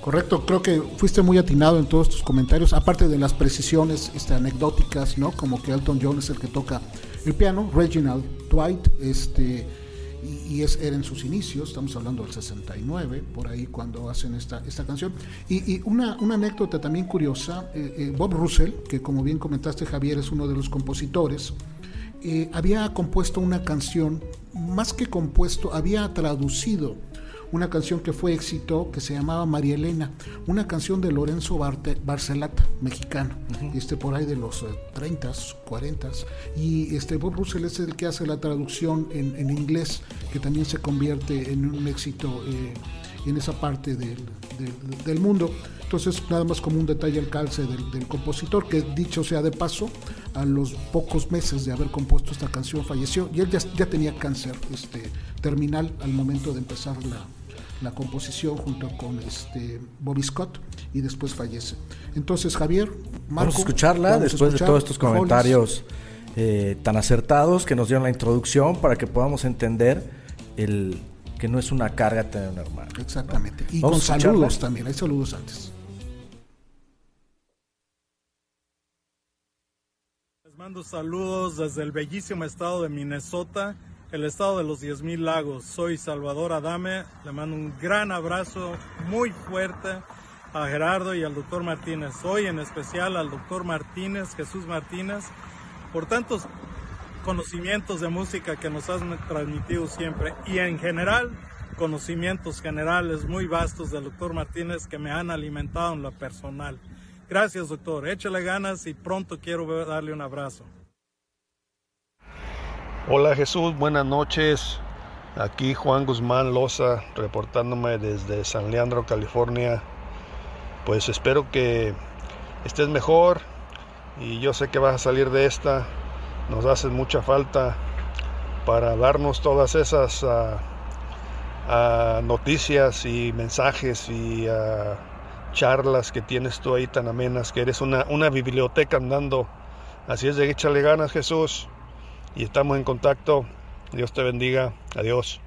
Speaker 1: Correcto, creo que fuiste muy atinado en todos tus comentarios, aparte de las precisiones este, anecdóticas, ¿no? Como que Elton John es el que toca el piano, Reginald Dwight, este, y, es, era en sus inicios, estamos hablando del 69, por ahí cuando hacen esta, esta canción. Y, una, una, anécdota también curiosa, eh, eh, Bob Russell, que como bien comentaste Javier, es uno de los compositores, eh, había compuesto una canción, más que compuesto, había traducido una canción que fue éxito que se llamaba María Elena, una canción de Lorenzo Barcelata, mexicano, este, por ahí de los 30, eh, 40. Y este, Bob Russell es el que hace la traducción en, inglés, que también se convierte en un éxito eh, en esa parte del, mundo. Entonces, nada más como un detalle al calce del, compositor, que dicho sea de paso, a los pocos meses de haber compuesto esta canción falleció y él ya, ya tenía cáncer este, terminal al momento de empezar la, la composición junto con este Bobby Scott y después fallece. Entonces, Javier,
Speaker 2: vamos a escucharla después de todos estos comentarios eh, tan acertados que nos dieron la introducción para que podamos entender el que no es una carga tener un hermano.
Speaker 1: Exactamente. Y con saludos también, hay saludos antes.
Speaker 10: Les mando saludos desde el bellísimo estado de Minnesota el estado de los 10.000 lagos. Soy Salvador Adame, le mando un gran abrazo muy fuerte a Gerardo y al doctor Martínez. Hoy en especial al doctor Martínez, Jesús Martínez, por tantos conocimientos de música que nos han transmitido siempre y en general conocimientos generales muy vastos del doctor Martínez que me han alimentado en lo personal. Gracias doctor, échale ganas y pronto quiero darle un abrazo.
Speaker 11: Hola Jesús, buenas noches. Aquí Juan Guzmán Loza reportándome desde San Leandro, California. Pues espero que estés mejor y yo sé que vas a salir de esta. Nos hace mucha falta para darnos todas esas ah, ah, noticias y mensajes y ah, charlas que tienes tú ahí tan amenas, que eres una, una biblioteca andando. Así es de échale ganas Jesús y estamos en contacto. Dios te bendiga. Adiós.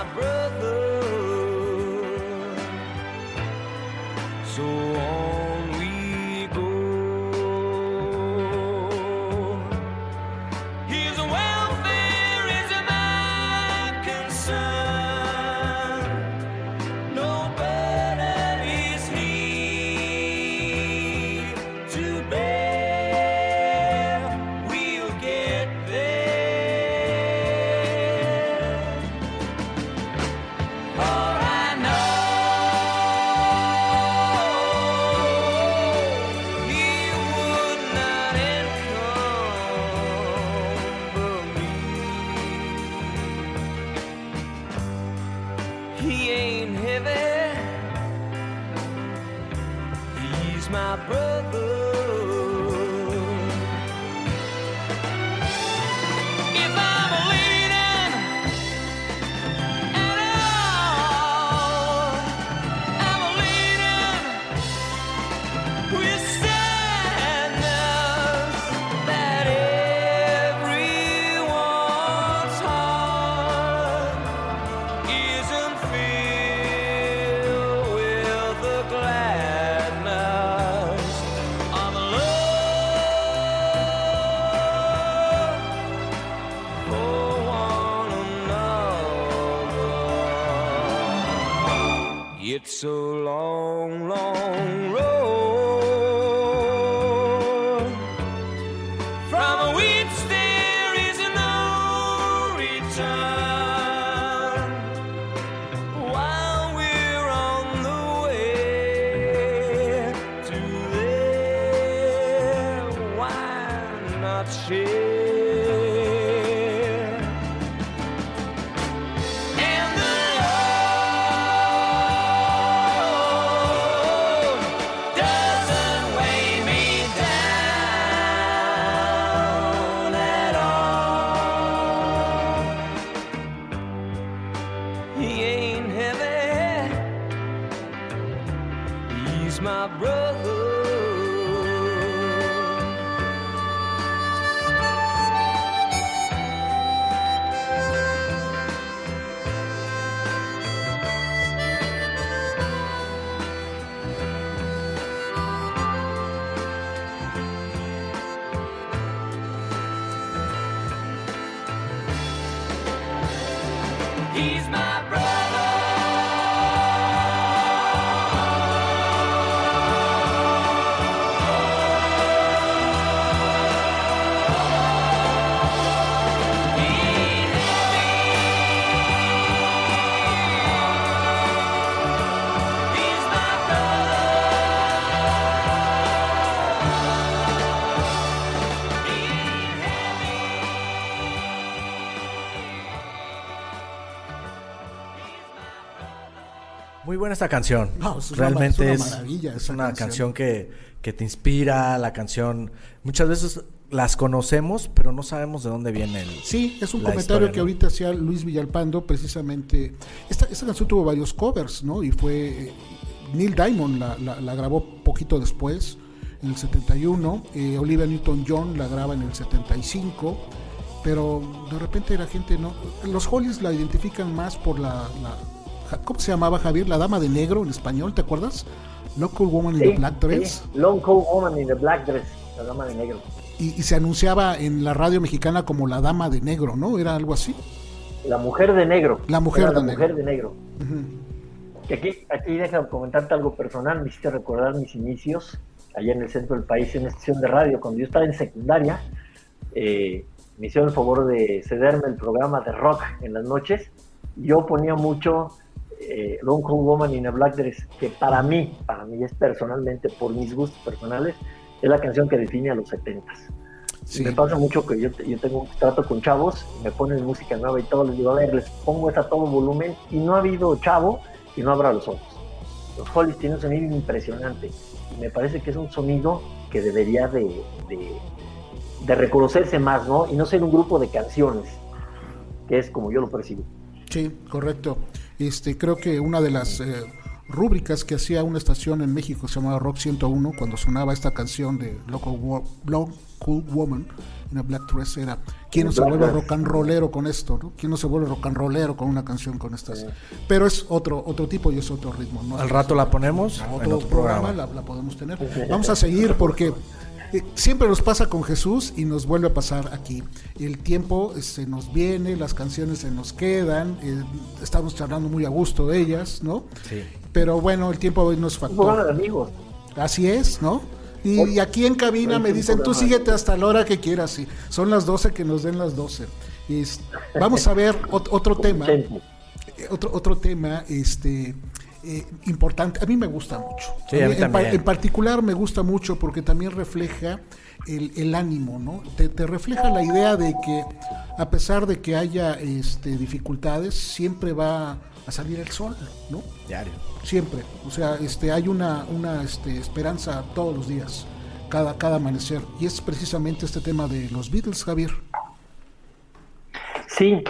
Speaker 12: my brother. So
Speaker 2: buena esta canción. Realmente es una, canción, que, te inspira, la canción. Muchas veces las conocemos, pero no sabemos de dónde viene el.
Speaker 1: Sí, es un comentario que ahorita hacía Luis Villalpando, precisamente. Esta, esta canción tuvo varios covers, ¿no? Y fue. Eh, Neil Diamond la, grabó poquito después, en el 71. Eh, Olivia Newton-John la graba en el 75 pero de repente la gente no. Los Hollies la identifican más por la, ¿Cómo se llamaba Javier? La dama de negro en español, ¿te acuerdas? Local Woman in the Black Dress.
Speaker 3: Sí. Local Woman in the Black Dress, la dama de negro.
Speaker 1: Y, se anunciaba en la radio mexicana como la dama de negro, ¿no? ¿Era algo así?
Speaker 3: La mujer de negro.
Speaker 1: La mujer, de,
Speaker 3: la
Speaker 1: negro.
Speaker 3: mujer de negro. aquí, aquí deja comentarte algo personal, me hiciste recordar mis inicios allá en el centro del país en estación de radio. Cuando yo estaba en secundaria, eh, me hicieron el favor de cederme el programa de rock en las noches. Yo ponía mucho eh, Long Woman in a Black Dress, que para mí, para mí es personalmente, por mis gustos personales, es la canción que define a los 70 Me pasa mucho que yo, yo tengo un trato con chavos, me ponen música nueva y todo, les digo, a ver, les pongo esa a todo volumen y no ha habido chavo y no abra los ojos. Los Hollies tienen un sonido impresionante y me parece que es un sonido que debería de, de, de reconocerse más, ¿no? Y no ser un grupo de canciones, que es como yo lo percibo.
Speaker 1: Sí, correcto. Este, creo que una de las eh, rúbricas que hacía una estación en México se llamaba Rock 101 cuando sonaba esta canción de Local, Cool Woman en a Black Dress era ¿quién no se vuelve rock and rollero con esto? ¿no? ¿Quién no se vuelve rock and rollero con una canción con estas? Pero es otro otro tipo y es otro ritmo. ¿no?
Speaker 2: Al rato la ponemos
Speaker 1: otro, programa, La, podemos tener. Vamos a seguir porque siempre nos pasa con Jesús y nos vuelve a pasar aquí. El tiempo eh, se nos viene, las canciones se nos quedan, eh, estamos charlando muy a gusto de ellas, ¿no?
Speaker 2: Sí.
Speaker 1: Pero bueno, el tiempo hoy no es factor.
Speaker 3: amigos.
Speaker 1: Así es, ¿no? Y, aquí en cabina me dicen, tú síguete hasta la hora que quieras. Y son las 12 que nos den las 12. Y vamos a ver otro [LAUGHS] tema. Otro, otro tema, este, eh, importante. A mí me gusta mucho. en, particular me gusta mucho porque también refleja el, ánimo, ¿no? Te, refleja la idea de que a pesar de que haya este, dificultades, siempre va a salir el sol, ¿no?
Speaker 2: Diario.
Speaker 1: Siempre. O sea, este, hay una, una este, esperanza todos los días, cada, cada amanecer. Y es precisamente este tema de los Beatles, Javier.
Speaker 3: Sí,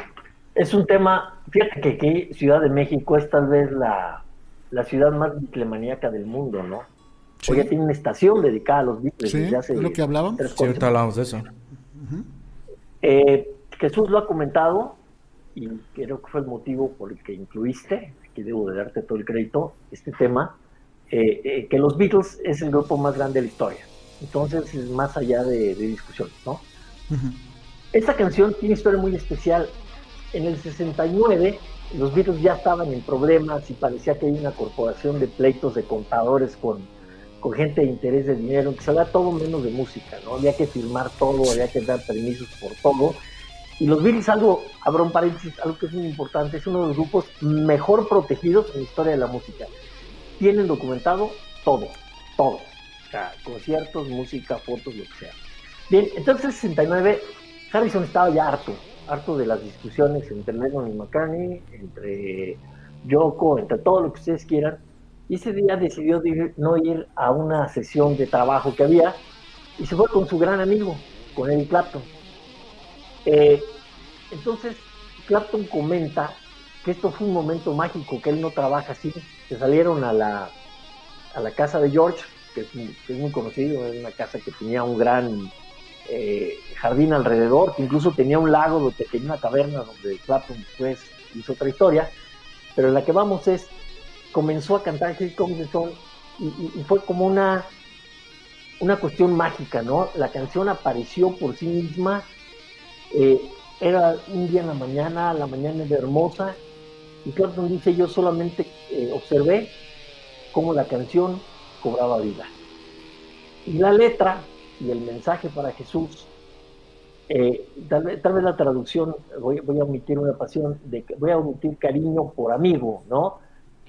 Speaker 3: es un tema, fíjate que aquí Ciudad de México es tal vez la, la ciudad más bitlemaníaca del mundo, ¿no? Sí. Hoy tiene una estación dedicada a los Beatles.
Speaker 1: Sí, hace es lo que hablábamos.
Speaker 2: Sí, ahorita hablamos de eso.
Speaker 3: Eh, Jesús lo ha comentado y creo que fue el motivo por el que incluiste, que debo de darte todo el crédito, este tema, eh, eh, que los Beatles es el grupo más grande de la historia. Entonces es más allá de, discusión, ¿no? Esta canción tiene una historia muy especial. En el 69 los Beatles ya estaban en problemas y parecía que hay una corporación de pleitos de contadores con, con gente de interés de dinero, que se habla todo menos de música, ¿no? Había que firmar todo, había que dar permisos por todo. Y los Beatles, algo, abro un paréntesis, algo que es muy importante, es uno de los grupos mejor protegidos en la historia de la música. Tienen documentado todo, todo. O sea, conciertos, música, fotos, lo que sea. Bien, entonces en 69 Harrison estaba ya harto, harto de las discusiones entre Lennon y McCartney, entre Yoko, entre todo lo que ustedes quieran. Y ese día decidió no ir a una sesión de trabajo que había y se fue con su gran amigo, con Eric Clapton. Eh, entonces, Clapton comenta que esto fue un momento mágico, que él no trabaja así. Se salieron a la, a la casa de George, que que es muy conocido, es una casa que tenía un gran eh, jardín alrededor, que incluso tenía un lago donde tenía una caverna donde Clapton después hizo otra historia, pero en la que vamos es, comenzó a cantar Here Comes y, fue como una, una cuestión mágica, ¿no? La canción apareció por sí misma, eh, era un día en la mañana, la mañana era hermosa, y Clapton dice, yo solamente eh, observé cómo la canción cobraba vida. Y la letra y el mensaje para Jesús, eh, tal, vez, la traducción, voy, a omitir una pasión, de, voy a omitir cariño por amigo, ¿no?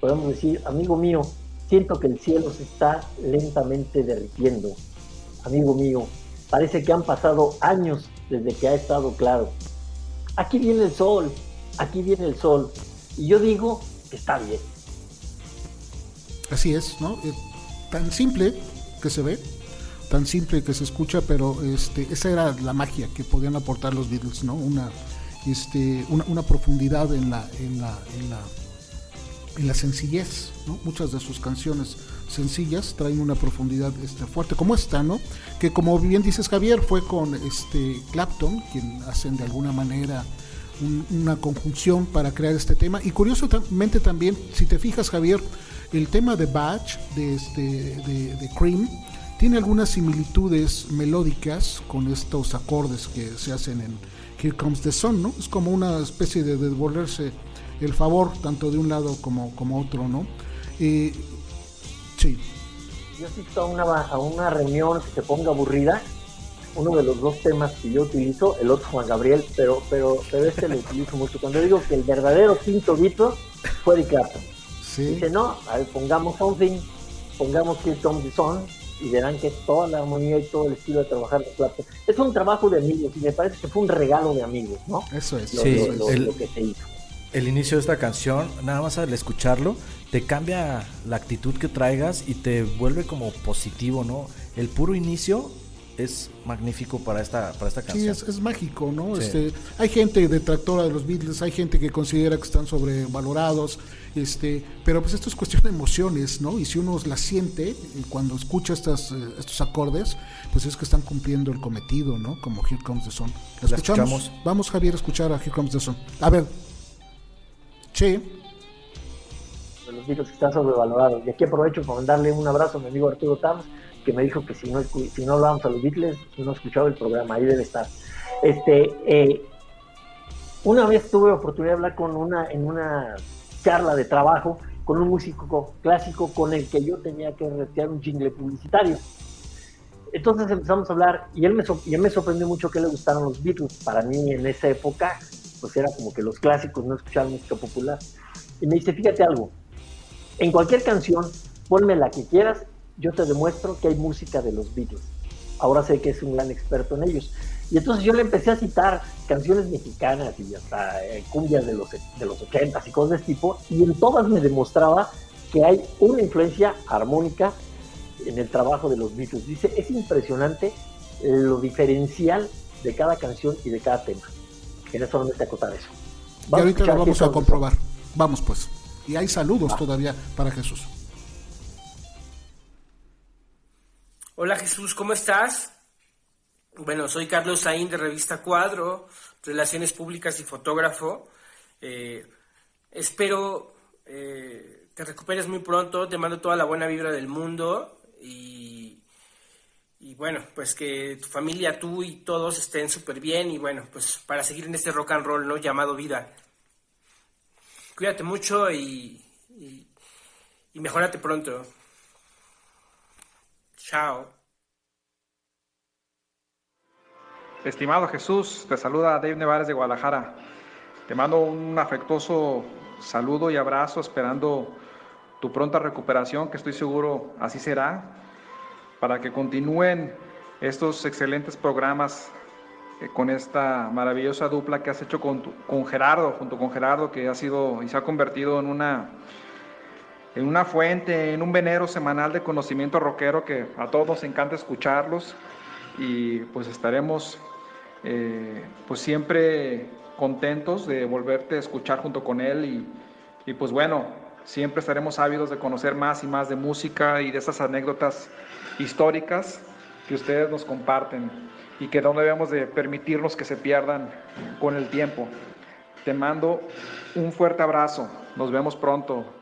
Speaker 3: Podemos decir, amigo mío, siento que el cielo se está lentamente derritiendo. Amigo mío, parece que han pasado años desde que ha estado claro. Aquí viene el sol, aquí viene el sol. Y yo digo que está bien.
Speaker 1: Así es, ¿no? tan simple que se ve, tan simple que se escucha, pero este, esa era la magia que podían aportar los Beatles, ¿no? Una, este, una, profundidad en la, en la, en la, en la sencillez, ¿no? Muchas de sus canciones sencillas traen una profundidad este, fuerte como esta, ¿no? Que como bien dices Javier, fue con este Clapton, quien hacen de alguna manera una conjunción para crear este tema. Y curiosamente también, si te fijas Javier, el tema de Batch, de, este, de Cream, tiene algunas similitudes melódicas con estos acordes que se hacen en Here Comes the Sun, ¿no? Es como una especie de devolverse el favor tanto de un lado como, como otro, ¿no? sí.
Speaker 3: Yo asisto a una, a una reunión que se ponga aburrida, uno de los dos temas que yo utilizo, el otro Juan Gabriel, pero, pero, pero este lo utilizo mucho. Cuando digo que el verdadero quinto Beatles fue de Clapton. Dice, no, a ver, pongamos something, pongamos Here Comes the Sun, y verán que toda la armonía y todo el estilo de trabajar de Clapton es un trabajo de amigos y me parece que fue un regalo de amigos, ¿no?
Speaker 1: Eso es.
Speaker 2: Lo, sí, el, que se hizo. El inicio de esta canción, nada más al escucharlo, te cambia la actitud que traigas y te vuelve como positivo, ¿no? El puro inicio es magnífico para esta, para esta canción.
Speaker 1: Sí, es, mágico, ¿no? Este, hay gente detractora de los Beatles, hay gente que considera que están sobrevalorados, Este, pero pues esto es cuestión de emociones, ¿no? Y si uno las siente cuando escucha estas, eh, estos acordes, pues es que están cumpliendo el cometido, ¿no? Como Here Comes the Sun. ¿La escuchamos? Vamos, Javier, a escuchar a Here Comes the Sun. A ver. Che.
Speaker 3: Los Beatles están sobrevalorados. Y aquí aprovecho para mandarle un abrazo a mi amigo Arturo Tams, que me dijo que si no, si no hablábamos a los Beatles, no escuchaba el programa, ahí debe estar. Este, eh, una vez tuve oportunidad de hablar con una, en una charla de trabajo con un músico clásico con el que yo tenía que retirar un jingle publicitario. Entonces empezamos a hablar y él me, y él me sorprendió mucho que le gustaran los Beatles. Para mí en esa época, pues era como que los clásicos no escuchaban música popular. Y me dice, fíjate algo, en cualquier canción, ponme la que quieras, yo te demuestro que hay música de los Beatles. Ahora sé que es un gran experto en ellos. Y entonces yo le empecé a citar canciones mexicanas y hasta eh, cumbias de los, de los 80 y cosas de este tipo, y en todas me demostraba que hay una influencia armónica en el trabajo de los Beatles. Dice, es impresionante lo diferencial de cada canción y de cada tema. Quería solamente acotar eso.
Speaker 1: y ahorita lo vamos a comprobar. Vamos pues. Y hay saludos todavía para Jesús.
Speaker 12: Hola Jesús, ¿cómo estás? Bueno, soy Carlos Saín de Revista Cuadro, Relaciones Públicas y fotógrafo. Eh, espero eh, te recuperes muy pronto, te mando toda la buena vibra del mundo y, y bueno, pues que tu familia, tú y todos estén súper bien y bueno, pues para seguir en este rock and roll, ¿no? Llamado vida. Cuídate mucho y, y, y mejórate pronto. Chao.
Speaker 13: Estimado Jesús, te saluda Dave Nevares de Guadalajara. Te mando un afectuoso saludo y abrazo esperando tu pronta recuperación, que estoy seguro así será, para que continúen estos excelentes programas eh, con esta maravillosa dupla que has hecho con, con Gerardo, junto con Gerardo, que ha sido y se ha convertido en una, en una fuente, en un venero semanal de conocimiento rockero que a todos nos encanta escucharlos y pues estaremos eh, pues siempre contentos de volverte a escuchar junto con él y, y, pues bueno, siempre estaremos ávidos de conocer más y más de música y de esas anécdotas históricas que ustedes nos comparten y que no debemos de permitirnos que se pierdan con el tiempo. Te mando un fuerte abrazo, nos vemos pronto.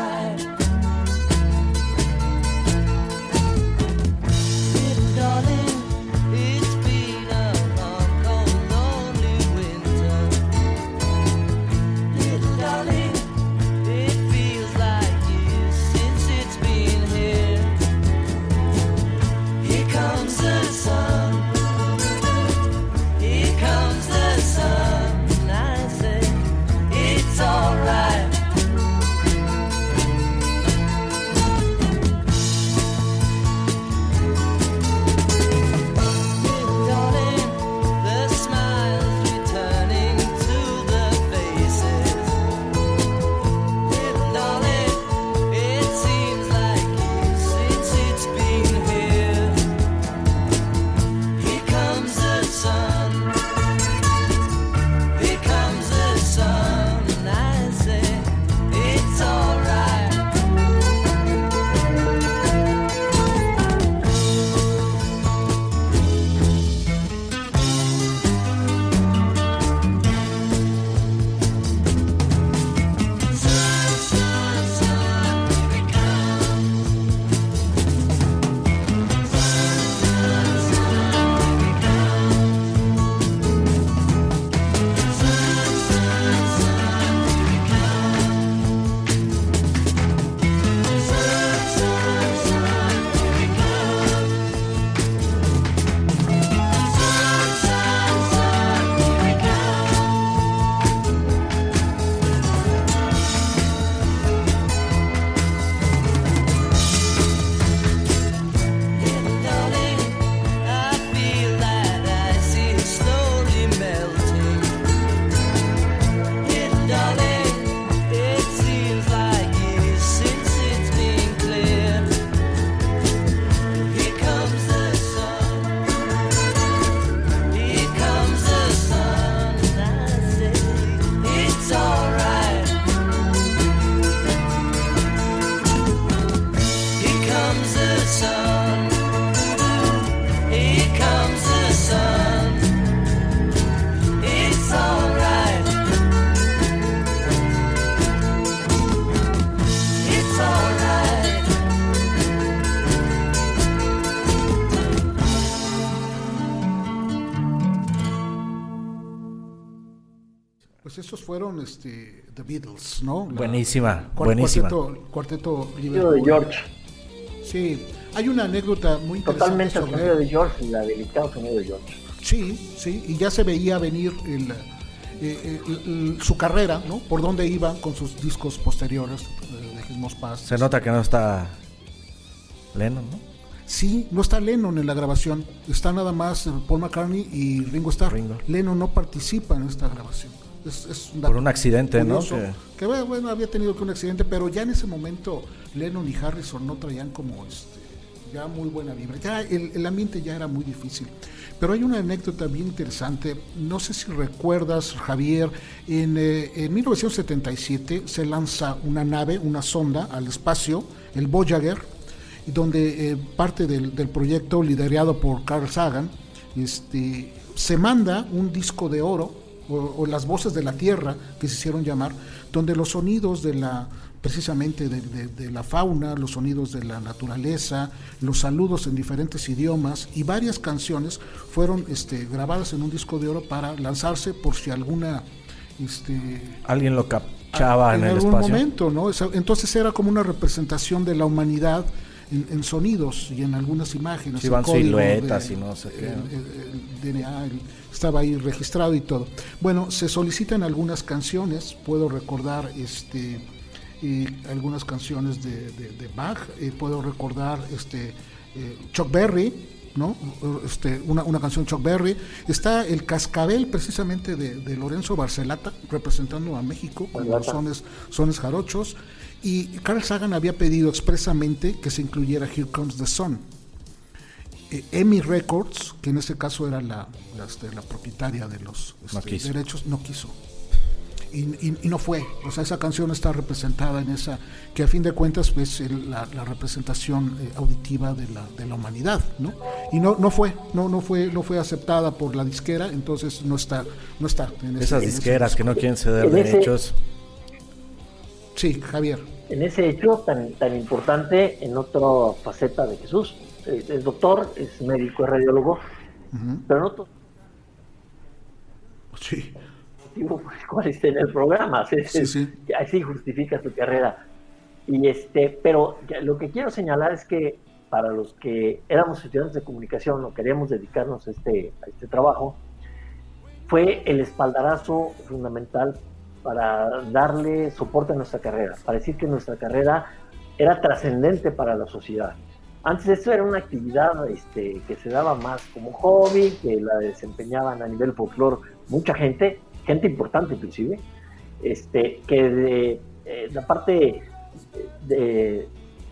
Speaker 1: Fueron este, The Beatles, ¿no?
Speaker 2: buenísima, buenísima.
Speaker 1: Cuarteto,
Speaker 3: de George.
Speaker 1: Sí, hay una anécdota muy
Speaker 3: interesante. Totalmente el sonido de George, la delicado sonido de George.
Speaker 1: Sí, sí, y ya se veía venir el, eh, eh, su carrera, ¿no? Por dónde iba con sus discos posteriores, eh, Dejemos Paz.
Speaker 2: Se nota que no está Lennon, ¿no?
Speaker 1: Sí, no está Lennon en la grabación, está nada más Paul McCartney y Ringo Starr. Lennon no participa en esta grabación. Es,
Speaker 2: Por un accidente, ¿no?
Speaker 1: Que... bueno, había tenido que un accidente, pero ya en ese momento Lennon y Harrison no traían como este, ya muy buena vibra. Ya el, el ambiente ya era muy difícil. Pero hay una anécdota bien interesante, no sé si recuerdas, Javier, en, 1977 eh, se lanza una nave, una sonda al espacio, el Voyager, donde eh, parte del, proyecto liderado por Carl Sagan, este, se manda un disco de oro, o las voces de la Tierra, que se hicieron llamar, donde los sonidos de la precisamente de, la fauna, los sonidos de la naturaleza, los saludos en diferentes idiomas y varias canciones fueron este, grabadas en un disco de oro para lanzarse por si alguna... Este,
Speaker 2: Alguien lo captaba en, el algún
Speaker 1: momento, ¿no? Entonces era como una representación de la humanidad en, sonidos y en algunas imágenes.
Speaker 2: Iban siluetas y no sé qué.
Speaker 1: El, DNA estaba ahí registrado y todo. Bueno, se solicitan algunas canciones, puedo recordar este y algunas canciones de, de, Bach. Eh, puedo recordar este, eh, Chuck Berry, ¿no? Este, una, una, canción Chuck Berry. Está el Cascabel precisamente de, Lorenzo Barcelata, representando a México con los sones, sones jarochos. Y Carl Sagan había pedido expresamente que se incluyera Here Comes the Sun. Eh, Emmy Records, que en ese caso era la, la, este, propietaria de los este, derechos, no quiso y, no fue. O sea, esa canción está representada en esa, que a fin de cuentas es la, representación eh, auditiva de la, de la humanidad, ¿no? Y no, no fue, no, no fue, no fue aceptada por la disquera, entonces no está, no está.
Speaker 2: En Esas disqueras que no quieren ceder derechos.
Speaker 1: Sí, Javier.
Speaker 3: En ese hecho tan, tan importante, en otra faceta de Jesús, es, doctor, es médico, es radiólogo, pero no
Speaker 1: Sí
Speaker 3: por el cual está en el programa. Así justifica su carrera. Y este, pero lo que quiero señalar es que para los que éramos estudiantes de comunicación o queríamos dedicarnos a este, a este trabajo, fue el espaldarazo fundamental para darle soporte a nuestra carrera, para decir que nuestra carrera era trascendente para la sociedad. Antes esto era una actividad este, que se daba más como hobby, que la desempeñaban a nivel folclore mucha gente, gente importante inclusive, este, que de, eh, la parte de,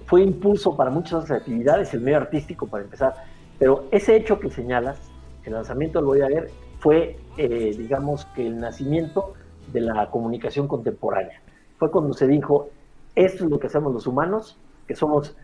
Speaker 3: fue impulso para muchas otras actividades, el medio artístico para empezar, pero ese hecho que señalas, el lanzamiento lo voy a ver, fue, eh, digamos, que el nacimiento de la comunicación contemporánea. Fue cuando se dijo, esto es lo que hacemos los humanos, que somos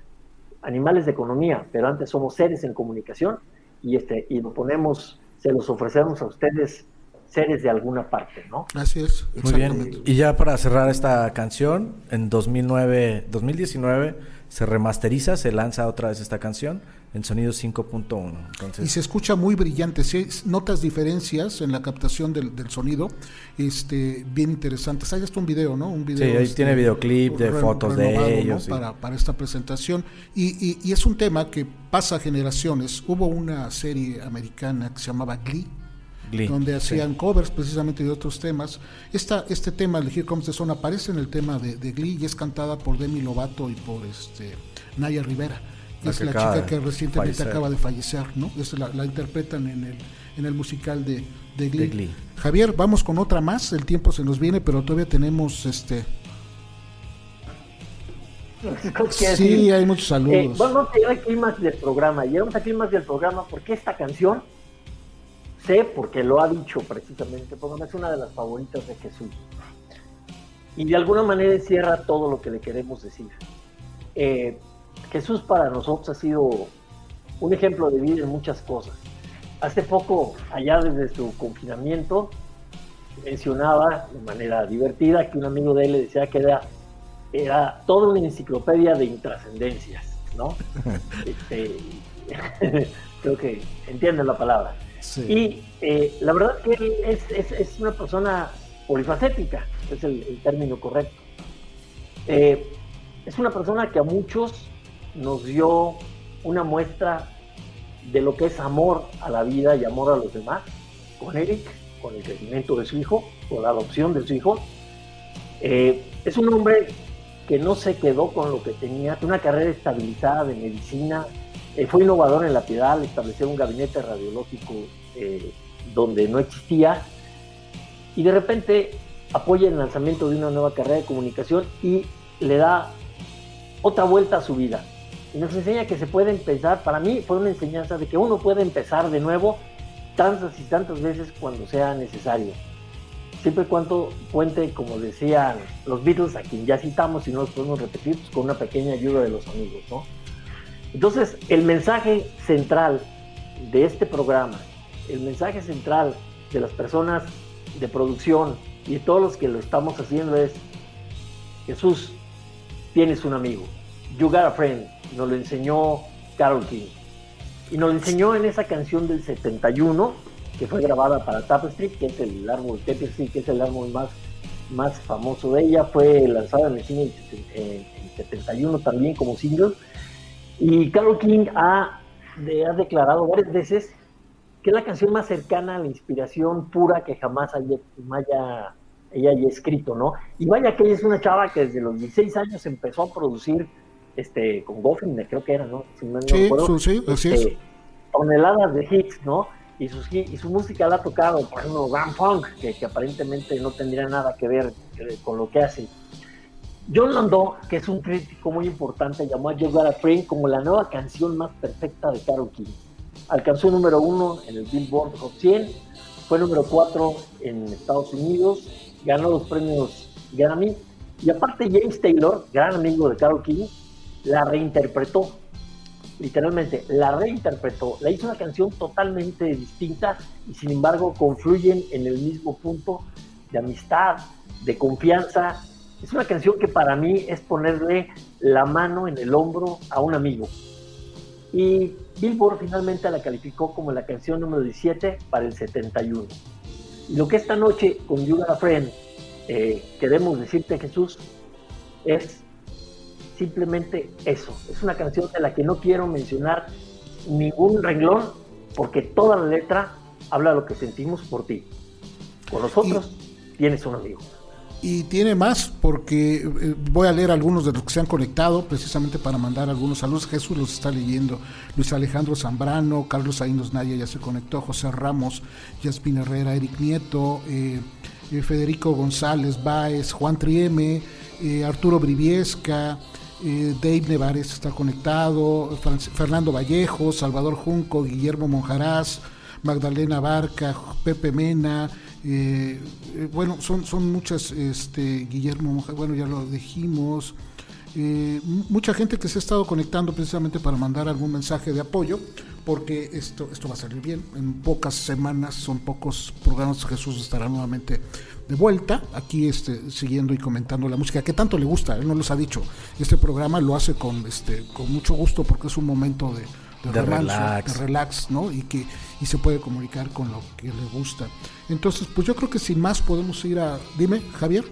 Speaker 3: animales de economía, pero antes somos seres en comunicación y, este, y lo ponemos, se los ofrecemos a ustedes seres de alguna parte, ¿no?
Speaker 1: Así es.
Speaker 2: Muy bien. Y ya para cerrar esta canción, en 2009, 2019 se remasteriza, se lanza otra vez esta canción en sonido 5.1.
Speaker 1: Y se escucha muy brillante, ¿sí? notas diferencias en la captación del, sonido, este, bien interesantes. Hay hasta un video, ¿no? Un video,
Speaker 2: sí, ahí
Speaker 1: este,
Speaker 2: tiene videoclip de fotos de ellos.
Speaker 1: Para, para, esta presentación. Y, y es un tema que pasa generaciones. Hubo una serie americana que se llamaba Glee, donde hacían covers precisamente de otros temas. Esta, este tema, el Here Comes the Sun, aparece en el tema de, Glee y es cantada por Demi Lovato y por este Naya Rivera. Es la chica que recientemente acaba de fallecer, ¿no? la, interpretan en el, en el musical de, Glee. Javier, vamos con otra más, el tiempo se nos viene, pero todavía tenemos este [LAUGHS] Sí, hay muchos saludos. Eh,
Speaker 3: vamos a llegar más del programa. Llegamos aquí más del programa porque esta canción sé porque lo ha dicho precisamente, porque es una de las favoritas de Jesús. Y de alguna manera encierra todo lo que le queremos decir. Eh, Jesús para nosotros ha sido un ejemplo de vida en muchas cosas. Hace poco, allá desde su confinamiento, mencionaba de manera divertida que un amigo de él le decía que era, era toda una enciclopedia de intrascendencias, ¿no? [LAUGHS] Este, [LAUGHS] creo que entienden la palabra. Y eh, la verdad que él es, es, una persona polifacética, es el, término correcto. Eh, es una persona que a muchos nos dio una muestra de lo que es amor a la vida y amor a los demás, con Eric, con el crecimiento de su hijo, con la adopción de su hijo. Eh, es un hombre que no se quedó con lo que tenía, una carrera estabilizada de medicina, eh, fue innovador en la piedad al establecer un gabinete radiológico eh, donde no existía y de repente apoya el lanzamiento de una nueva carrera de comunicación y le da otra vuelta a su vida. Y nos enseña que se puede empezar, para mí fue una enseñanza de que uno puede empezar de nuevo tantas y tantas veces cuando sea necesario. Siempre y cuando cuente, como decían los Beatles, a quien ya citamos y no los podemos repetir, pues, con una pequeña ayuda de los amigos, ¿no? Entonces, el mensaje central de este programa, el mensaje central de las personas de producción y de todos los que lo estamos haciendo es, Jesús, tienes un amigo. You got a friend. Nos lo enseñó Carol King. Y nos lo enseñó en esa canción del 71, que fue grabada para Tapestry, que es el árbol Tapestry, que es el árbol más, más famoso de ella. Fue lanzada en el cine en 71 también como single y Carol King ha, declarado varias veces que es la canción más cercana a la inspiración pura que jamás haya, ella haya escrito, ¿no? Y vaya que ella es una chava que desde los 16 años empezó a producir este con Goffin, creo que era, ¿no?
Speaker 1: sí, sí, así es. Este,
Speaker 3: toneladas de hits, ¿no? Y, sus, y su música la ha tocado, por ejemplo, Grand Funk, que, que aparentemente no tendría nada que ver eh, con lo que hace. John Landau, que es un crítico muy importante, llamó a You Got a Friend como la nueva canción más perfecta de Carol King. Alcanzó número uno en el Billboard Hot 100, fue número cuatro en Estados Unidos, ganó los premios Grammy y aparte James Taylor, gran amigo de Carol King, la reinterpretó. Literalmente, la reinterpretó, la hizo una canción totalmente distinta y sin embargo confluyen en el mismo punto de amistad, de confianza es una canción que para mí es ponerle la mano en el hombro a un amigo. Y Billboard finalmente la calificó como la canción número 17 para el 71. Y lo que esta noche con You Got Friend eh, queremos decirte, Jesús, es simplemente eso. Es una canción de la que no quiero mencionar ningún renglón porque toda la letra habla de lo que sentimos por ti. Con nosotros tienes un amigo
Speaker 1: y tiene más porque eh, voy a leer algunos de los que se han conectado precisamente para mandar algunos saludos. Jesús los está leyendo. Luis Alejandro Zambrano, Carlos Ainos Naya ya se conectó, José Ramos, Yasmin Herrera, Eric Nieto, eh, eh, Federico González Báez, Juan Trieme, Arturo Briviesca, Dave Nevares está conectado, Fernando Vallejo, Salvador Junco, Guillermo Monjarás, Magdalena Barca, Pepe Mena, eh, eh, bueno, son, son muchas, este, Guillermo, bueno, ya lo dijimos. Eh, mucha gente que se ha estado conectando precisamente para mandar algún mensaje de apoyo, porque esto, esto va a salir bien. En pocas semanas, son pocos programas, Jesús estará nuevamente de vuelta, aquí este, siguiendo y comentando la música, que tanto le gusta, él no los ha dicho. Este programa lo hace con, este, con mucho gusto porque es un momento de, de, relax. de relax, ¿no? Y que y se puede comunicar con lo que le gusta. Entonces, pues yo creo que sin más podemos ir a... Dime, Javier.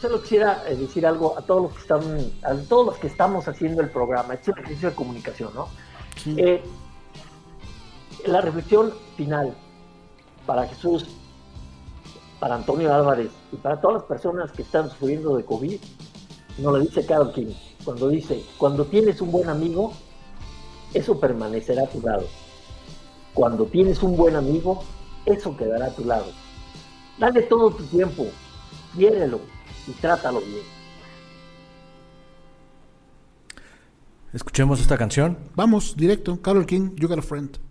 Speaker 3: Solo quisiera eh, decir algo a todos los que están, a todos los que estamos haciendo el programa, este ejercicio de comunicación, ¿no? Eh, la reflexión final para Jesús, para Antonio Álvarez y para todas las personas que están sufriendo de COVID, nos lo dice Carol King, cuando dice, cuando tienes un buen amigo, eso permanecerá a tu lado. Cuando tienes un buen amigo, eso quedará a tu lado. Dale todo tu tiempo, quiérelo y trátalo bien.
Speaker 2: Escuchemos esta canción.
Speaker 1: Vamos, directo. Carol King, You Got a Friend.
Speaker 14: friend.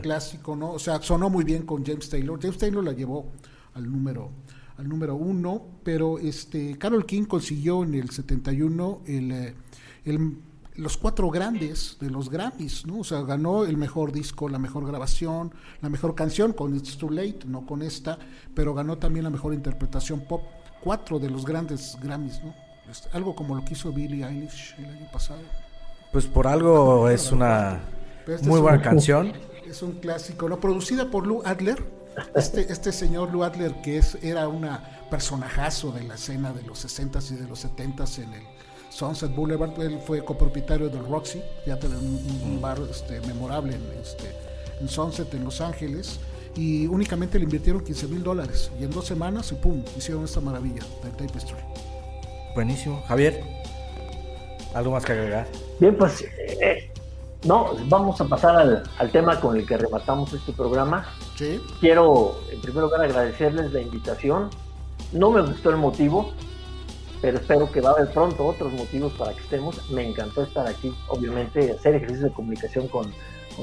Speaker 1: Clásico, ¿no? O sea, sonó muy bien con James Taylor. James Taylor la llevó al número al número uno, pero este Carol King consiguió en el 71 el, eh, el, los cuatro grandes de los Grammys, ¿no? O sea, ganó el mejor disco, la mejor grabación, la mejor canción con It's Too Late, no con esta, pero ganó también la mejor interpretación pop, cuatro de los grandes Grammys, ¿no? Este, algo como lo que hizo Billie Eilish el año pasado.
Speaker 2: Pues por algo es una este Muy buena canción.
Speaker 1: Es un clásico, ¿no? Producida por Lou Adler. Este, [LAUGHS] este señor Lou Adler, que es, era una personajazo de la escena de los 60s y de los 70s en el Sunset Boulevard. Él fue copropietario del Roxy, ya un, un, mm. bar este, memorable en, este, en Sunset, en Los Ángeles. Y únicamente le invirtieron 15 mil dólares. Y en dos semanas, y pum, hicieron esta maravilla del Tapestry.
Speaker 2: Buenísimo. Javier, ¿algo más que agregar?
Speaker 3: Bien, pues eh, no, vamos a pasar al, tema con el que rematamos este programa.
Speaker 1: Sí.
Speaker 3: Quiero, en primer lugar, agradecerles la invitación. No me gustó el motivo, pero espero que va a haber pronto otros motivos para que estemos. Me encantó estar aquí, obviamente, hacer ejercicio de comunicación con,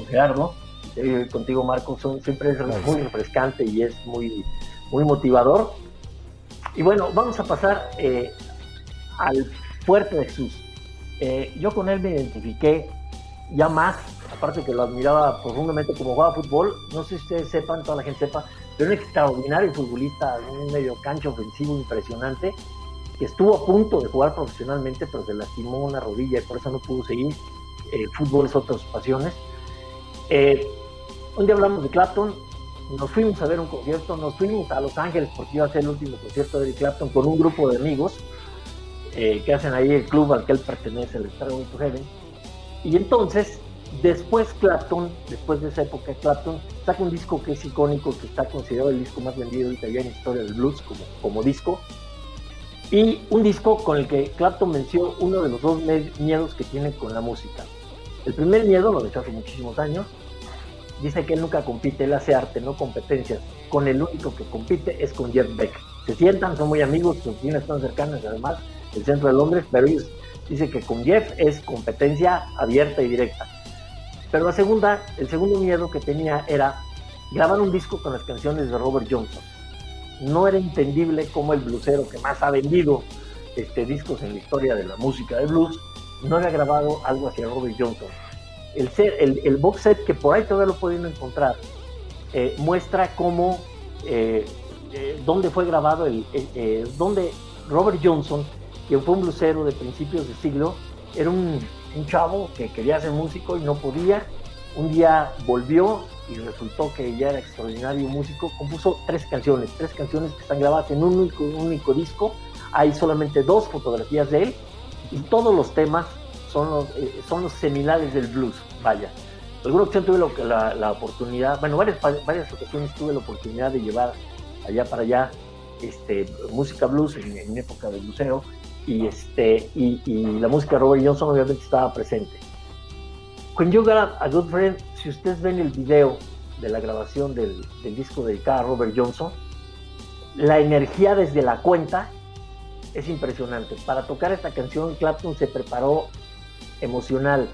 Speaker 3: Gerardo. Eh, contigo, Marco, son, siempre es muy refrescante y es muy, muy motivador. Y bueno, vamos a pasar eh, al fuerte de Jesús. Eh, yo con él me identifiqué ya más aparte que lo admiraba profundamente como jugaba fútbol, no sé si ustedes sepan, toda la gente sepa, pero un extraordinario futbolista, un medio cancho ofensivo impresionante, que estuvo a punto de jugar profesionalmente, pero se lastimó una rodilla y por eso no pudo seguir. El fútbol es otras pasiones. Eh, un día hablamos de Clapton, nos fuimos a ver un concierto, nos fuimos a Los Ángeles porque iba a ser el último concierto de Eric Clapton con un grupo de amigos eh, que hacen ahí el club al que él pertenece, el Star Heaven. Y entonces, después Clapton, después de esa época, Clapton saca un disco que es icónico, que está considerado el disco más vendido ahorita ya en historia del blues como, disco. Y un disco con el que Clapton venció uno de los dos miedos que tiene con la música. El primer miedo, lo hecho hace muchísimos años, dice que él nunca compite, él hace arte, no competencias. Con el único que compite es con Jeff Beck. Se sientan, son muy amigos, sus oficinas están cercanas, además, el centro de Londres, pero ellos dicen que con Jeff es competencia abierta y directa. Pero la segunda, el segundo miedo que tenía era grabar un disco con las canciones de Robert Johnson. No era entendible cómo el bluesero que más ha vendido este, discos en la historia de la música de blues no había grabado algo hacia Robert Johnson el, box set que por ahí todavía lo pueden encontrar eh, muestra cómo, eh, eh, dónde fue grabado, el, donde Robert Johnson, que fue un blusero de principios de siglo, era un, un chavo que quería ser músico y no podía. Un día volvió y resultó que ya era extraordinario músico. Compuso tres canciones, tres canciones que están grabadas en un único, un único disco. Hay solamente dos fotografías de él y todos los temas son los, eh, son los seminales del blues, vaya. Alguna ocasión tuve la, la, oportunidad, bueno, varias, varias ocasiones tuve la oportunidad de llevar allá para allá este, música blues en, en época de blusero y, este, y, y, la música de Robert Johnson obviamente estaba presente. When You Got a Good Friend, si ustedes ven el video de la grabación del, disco dedicado a Robert Johnson, la energía desde la cuenta es impresionante. Para tocar esta canción, Clapton se preparó emocional,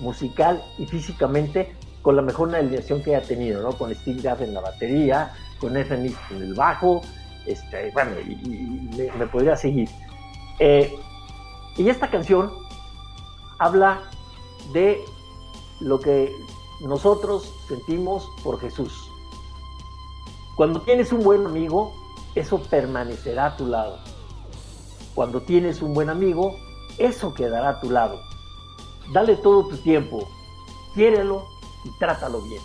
Speaker 3: musical y físicamente con la mejor alineación que haya tenido, ¿no? Con Steve Gadd en la batería, con Ethan en el bajo, este, bueno, y, me, podría seguir. Eh, y esta canción habla de lo que nosotros sentimos por Jesús. Cuando tienes un buen amigo, eso permanecerá a tu lado. Cuando tienes un buen amigo, eso quedará a tu lado. Dale todo tu tiempo, quiérelo y trátalo bien.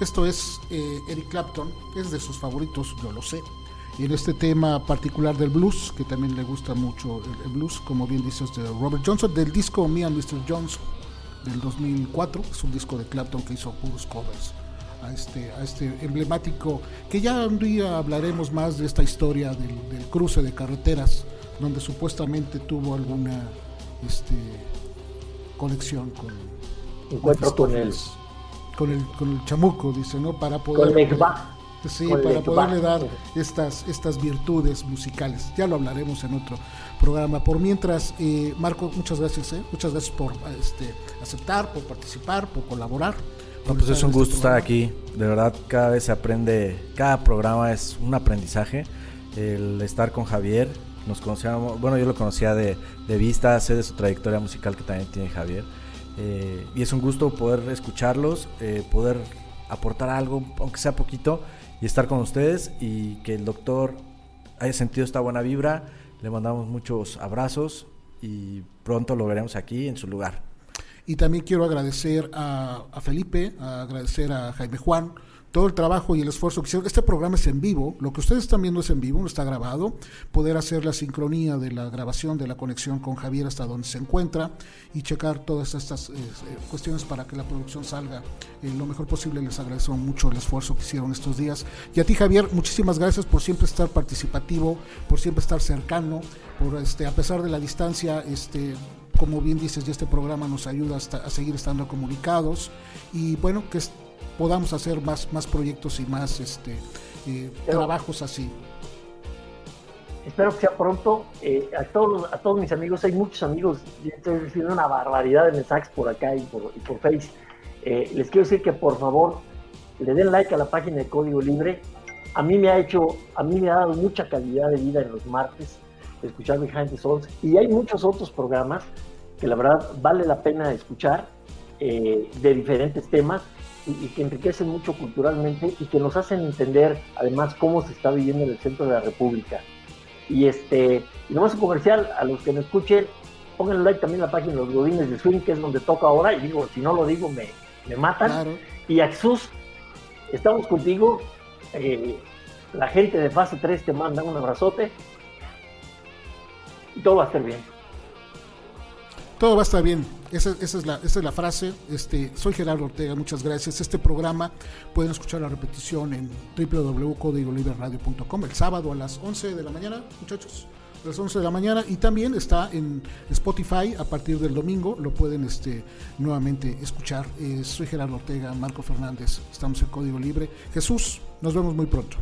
Speaker 1: Esto es eh, Eric Clapton, es de sus favoritos, yo lo sé. Y en este tema particular del blues, que también le gusta mucho el, blues, como bien dices, de Robert Johnson, del disco Me and Mr. Johnson del 2004, es un disco de Clapton que hizo puros covers a este, a este emblemático, que ya un día hablaremos más de esta historia del cruce de carreteras, donde supuestamente tuvo alguna este, conexión con
Speaker 3: encuentro con
Speaker 1: el con el con el chamuco dice no para
Speaker 3: poder
Speaker 1: sí para poderle dar estas estas virtudes musicales. Ya lo hablaremos en otro programa. Por mientras eh, Marco muchas gracias ¿eh? muchas gracias por este aceptar por participar por colaborar.
Speaker 2: Pues es un gusto este estar aquí. De verdad cada vez se aprende cada programa es un aprendizaje el estar con Javier. Nos conocíamos, bueno, yo lo conocía de, de vista, sé de su trayectoria musical que también tiene Javier. Eh, y es un gusto poder escucharlos, eh, poder aportar algo, aunque sea poquito, y estar con ustedes y que el doctor haya sentido esta buena vibra. Le mandamos muchos abrazos y pronto lo veremos aquí en su lugar.
Speaker 1: Y también quiero agradecer a, Felipe, agradecer a Jaime Juan, todo el trabajo y el esfuerzo que hicieron. Este programa es en vivo, lo que ustedes están viendo es en vivo, no está grabado. Poder hacer la sincronía de la grabación, de la conexión con Javier hasta donde se encuentra y checar todas estas eh, eh, cuestiones para que la producción salga eh, lo mejor posible. Les agradezco mucho el esfuerzo que hicieron estos días. Y a ti, Javier, muchísimas gracias por siempre estar participativo, por siempre estar cercano, por este, a pesar de la distancia, este, como bien dices, ya este programa nos ayuda a seguir estando comunicados y bueno, que podamos hacer más, más proyectos y más este, eh, trabajos así.
Speaker 3: Espero que sea pronto. Eh, a, todos a todos mis amigos, hay muchos amigos, estoy recibiendo una barbaridad de mensajes por acá y por, y por Face. Eh, les quiero decir que por favor le den like a la página de Código Libre. A mí me ha hecho, a mí me ha dado mucha calidad de vida en los martes escuchar Behind the Souls y hay muchos otros programas que la verdad vale la pena escuchar eh, de diferentes temas y, que enriquecen mucho culturalmente y que nos hacen entender además cómo se está viviendo en el centro de la República. Y este, y nomás un comercial, a los que me escuchen, pongan like también a la página de los Godines de Swing, que es donde toca ahora, y digo, si no lo digo, me, me matan. Y Axus, estamos contigo. Eh, la gente de fase 3 te manda un abrazote. Y todo va a estar bien.
Speaker 15: Todo va a estar bien. Esa, es, la, frase. Este, soy Gerardo Ortega, muchas gracias. Este programa pueden escuchar la repetición en www.codigoliberradio.com el sábado a las 11 de la mañana, muchachos. A las 11 de la mañana y también está en Spotify a partir del domingo. Lo pueden este, nuevamente escuchar. Eh, soy Gerardo Ortega, Marco Fernández. Estamos en Código Libre. Jesús, nos vemos muy pronto.